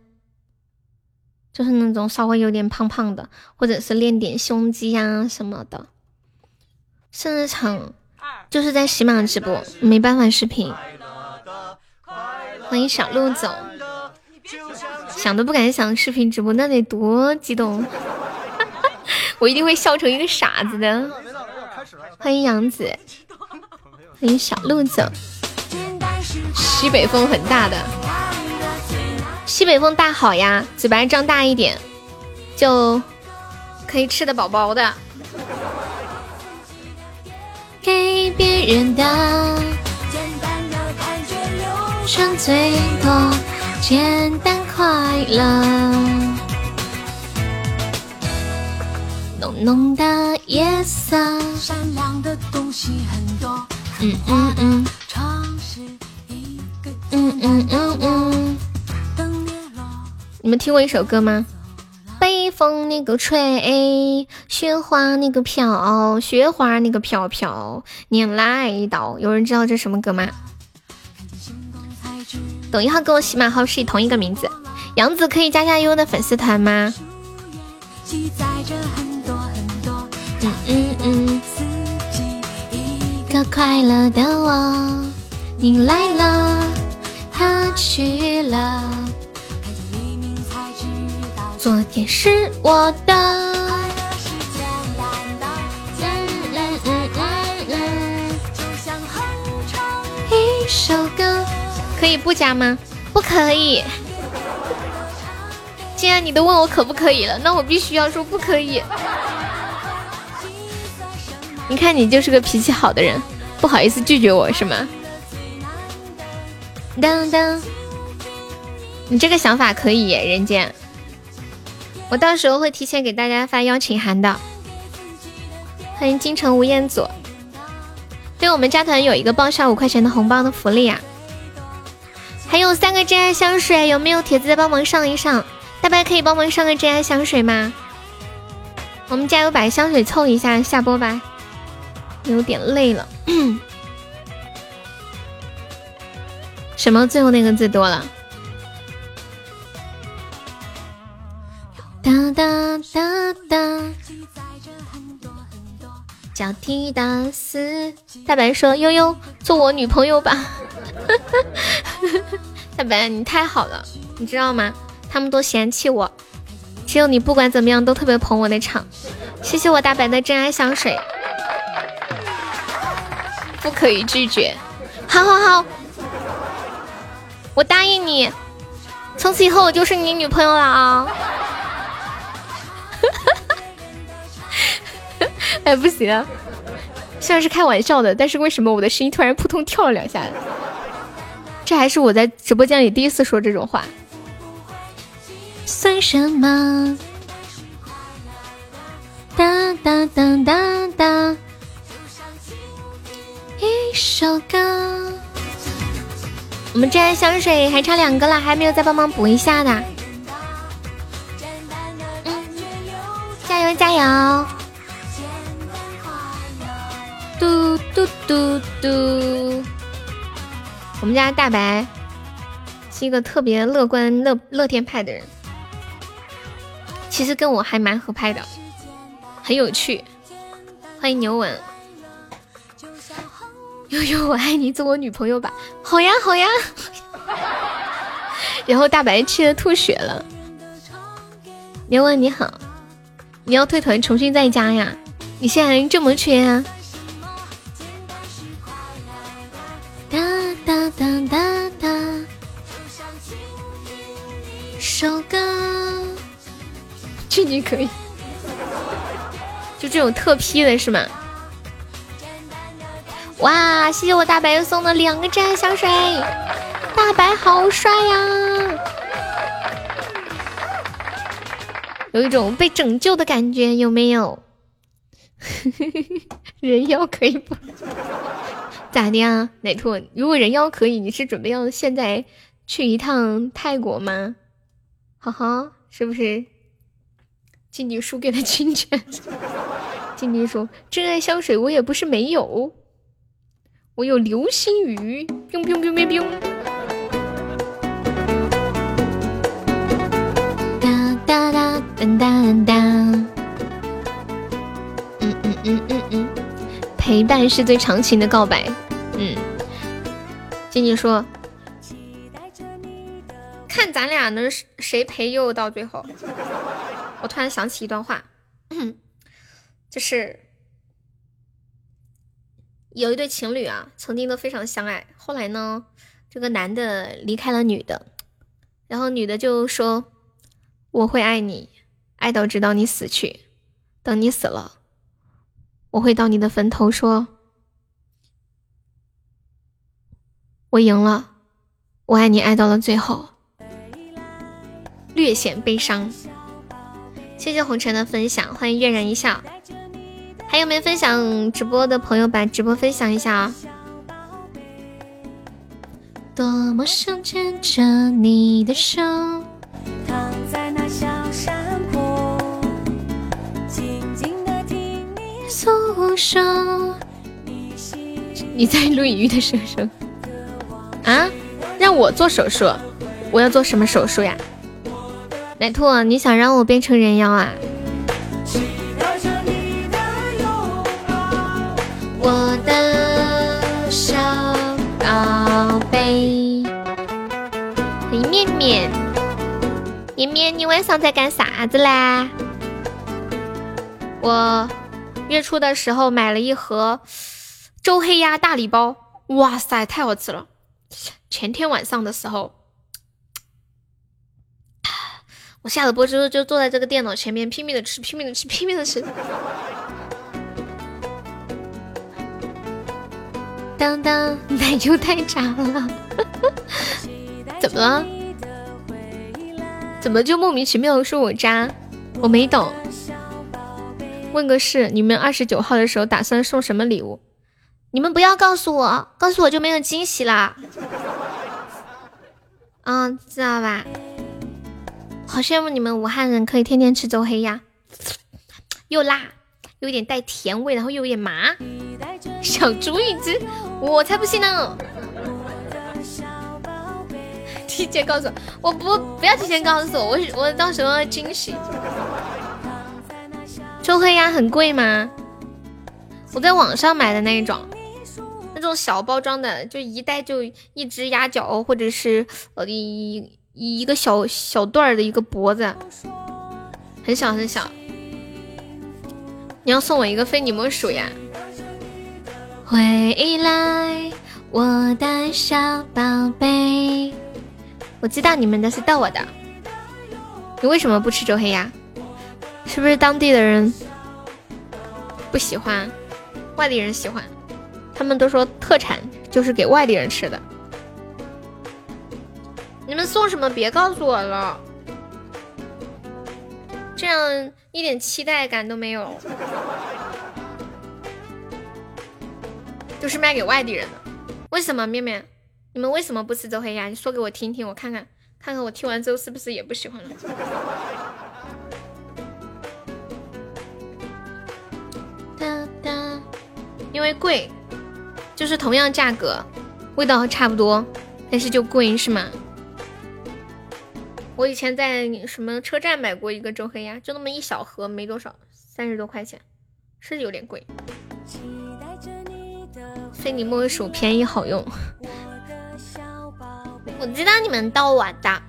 就是那种稍微有点胖胖的，或者是练点胸肌啊什么的。生日场就是在喜马直播，没办法视频。欢迎小鹿走，想都不敢想视频直播那得多激动，我一定会笑成一个傻子的。欢迎杨子，欢迎小鹿走。西北风很大的，西北风大好呀，嘴巴张大一点，就可以吃的饱饱的。给别人的简单的感觉流传最多，简单快乐。浓浓的夜色，闪亮的东西很多。嗯嗯嗯。嗯嗯嗯嗯。你们听过一首歌吗？北风那个吹，雪花那个飘，雪花那个飘飘，年来到。有人知道这什么歌吗？抖音号跟我喜马号是同一个名字。杨子可以加加优的粉丝团吗？嗯嗯嗯。个快乐的我，你来了，他去了。昨天是我的。一首歌可以不加吗？不可以。既然你都问我可不可以了，那我必须要说不可以。你看你就是个脾气好的人，不好意思拒绝我是吗？当当，你这个想法可以，人间。我到时候会提前给大家发邀请函的。欢迎京城吴彦祖。对我们加团有一个报销五块钱的红包的福利啊！还有三个真爱香水，有没有铁子再帮忙上一上？大白可以帮忙上个真爱香水吗？我们加油把香水凑一下，下播吧。有点累了。什么？最后那个字多了？哒哒哒哒。交替的死。大白说：“悠悠，做我女朋友吧。”大白，你太好了，你知道吗？他们都嫌弃我，只有你不管怎么样都特别捧我的场。谢谢我大白的真爱香水。不可以拒绝，好好好，我答应你，从此以后我就是你女朋友了啊！哎，不行，虽然是开玩笑的，但是为什么我的声音突然扑通跳了两下？这还是我在直播间里第一次说这种话。算什么？哒哒哒哒哒。首歌，我们真爱香水还差两个了，还没有再帮忙补一下的。嗯，加油加油！嘟嘟嘟嘟。我们家大白是一个特别乐观、乐乐天派的人，其实跟我还蛮合拍的，很有趣。欢迎牛吻。悠悠，我爱你，做我女朋友吧！好呀，好呀。然后大白气的吐血了。牛文你好，你要退团重新再加呀？你现在人这么缺啊？哒哒哒哒哒。首歌，这你可以。就这种特批的是吗？哇！谢谢我大白送的两个真爱香水，大白好帅呀！有一种被拯救的感觉，有没有？人妖可以不？咋的呀，奶兔？如果人妖可以，你是准备要现在去一趟泰国吗？哈哈，是不是？静静输给了清泉。静静说：“真爱香水我也不是没有。”我有流星雨，biu biu biu biu biu。哒哒哒哒哒哒。嗯嗯嗯嗯嗯，陪伴是最长情的告白。嗯，静静说，看咱俩能谁陪悠悠到最后。我突然想起一段话，就是。有一对情侣啊，曾经都非常相爱。后来呢，这个男的离开了女的，然后女的就说：“我会爱你，爱到直到你死去。等你死了，我会到你的坟头说，我赢了，我爱你，爱到了最后。”略显悲伤。谢谢红尘的分享，欢迎悦然一笑。还有没分享直播的朋友，把直播分享一下啊！多么想牵着你的手，躺在那小山坡，静静的听你诉说。你在录鱼的手术啊？让我做手术？我要做什么手术呀？奶兔，你想让我变成人妖啊？我的小宝贝，欢迎面面，绵绵，你晚上在干啥子嘞？我月初的时候买了一盒周黑鸭大礼包，哇塞，太好吃了！前天晚上的时候，我下了播之后就坐在这个电脑前面拼命的吃，拼命的吃，拼命的吃。当当，奶油太渣了，怎么了？怎么就莫名其妙说我渣？我没懂。问个事，你们二十九号的时候打算送什么礼物？你们不要告诉我，告诉我就没有惊喜啦。嗯，知道吧？好羡慕你们武汉人可以天天吃周黑鸭，又辣，有点带甜味，然后又有点麻。小猪一只，我才不信呢！提前告诉我，我不不要提前告诉我，我我到时候惊喜。周黑鸭很贵吗？我在网上买的那一种，那种小包装的，就一袋就一只鸭脚，或者是呃一一个小小段儿的一个脖子，很小很小。你要送我一个非你莫属呀！回来，我的小宝贝。我知道你们的是逗我的。你为什么不吃周黑鸭？是不是当地的人不喜欢，外地人喜欢？他们都说特产就是给外地人吃的。你们送什么？别告诉我了，这样一点期待感都没有。都是卖给外地人的，为什么面面？你们为什么不吃周黑鸭？你说给我听听，我看看，看看我听完之后是不是也不喜欢了？哒哒，因为贵，就是同样价格，味道差不多，但是就贵是吗？我以前在什么车站买过一个周黑鸭，就那么一小盒，没多少，三十多块钱，是有点贵。非你莫属，便宜好用。我知道你们逗我的，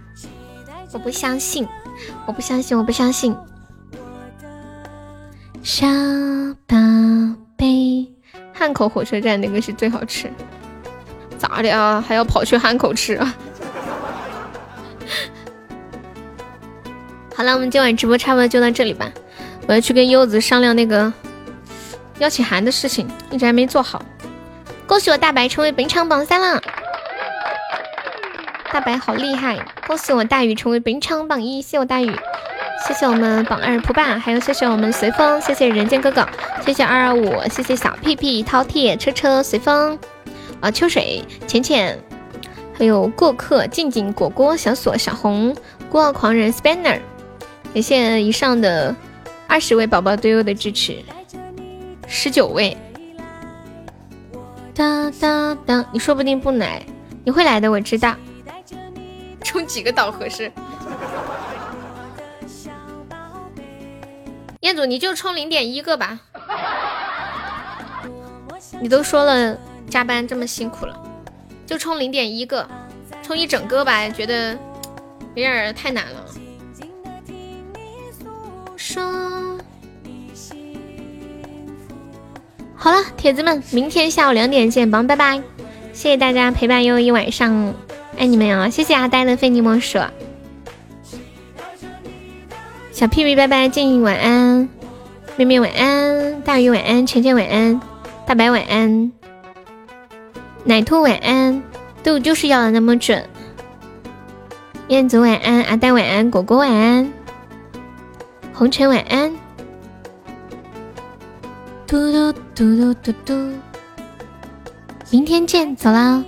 我不相信，我不相信，我不相信。小宝贝，汉口火车站那个是最好吃。咋的啊？还要跑去汉口吃啊？好了，我们今晚直播差不多就到这里吧。我要去跟柚子商量那个邀请函的事情，一直还没做好。恭喜我大白成为本场榜三了，大白好厉害！恭喜我大宇成为本场榜一，谢我大宇，谢谢我们榜二蒲爸，还有谢谢我们随风，谢谢人间哥哥，谢谢二二五，谢谢小屁屁饕餮车车随风。啊秋水浅浅，还有过客静静果果小锁小红。孤傲狂人 Spanner，感谢以上的二十位宝宝对我的支持，十九位。哒哒哒，你说不定不来，你会来的，我知道。充几个岛合适？彦祖，你就充零点一个吧。你都说了加班这么辛苦了，就充零点一个，充一整个吧，觉得有点太难了。说。好了，铁子们，明天下午两点见，帮拜拜！谢谢大家陪伴悠悠一晚上，爱你们啊！谢谢阿呆的非你莫属，小屁屁拜拜，静怡晚安，妹妹晚安，大鱼晚安，浅浅晚安，大白晚安，奶兔晚安，对我就是要的那么准，燕子晚安，阿呆晚安，果果晚安，红尘晚安。嘟嘟嘟嘟嘟嘟，明天见，走啦。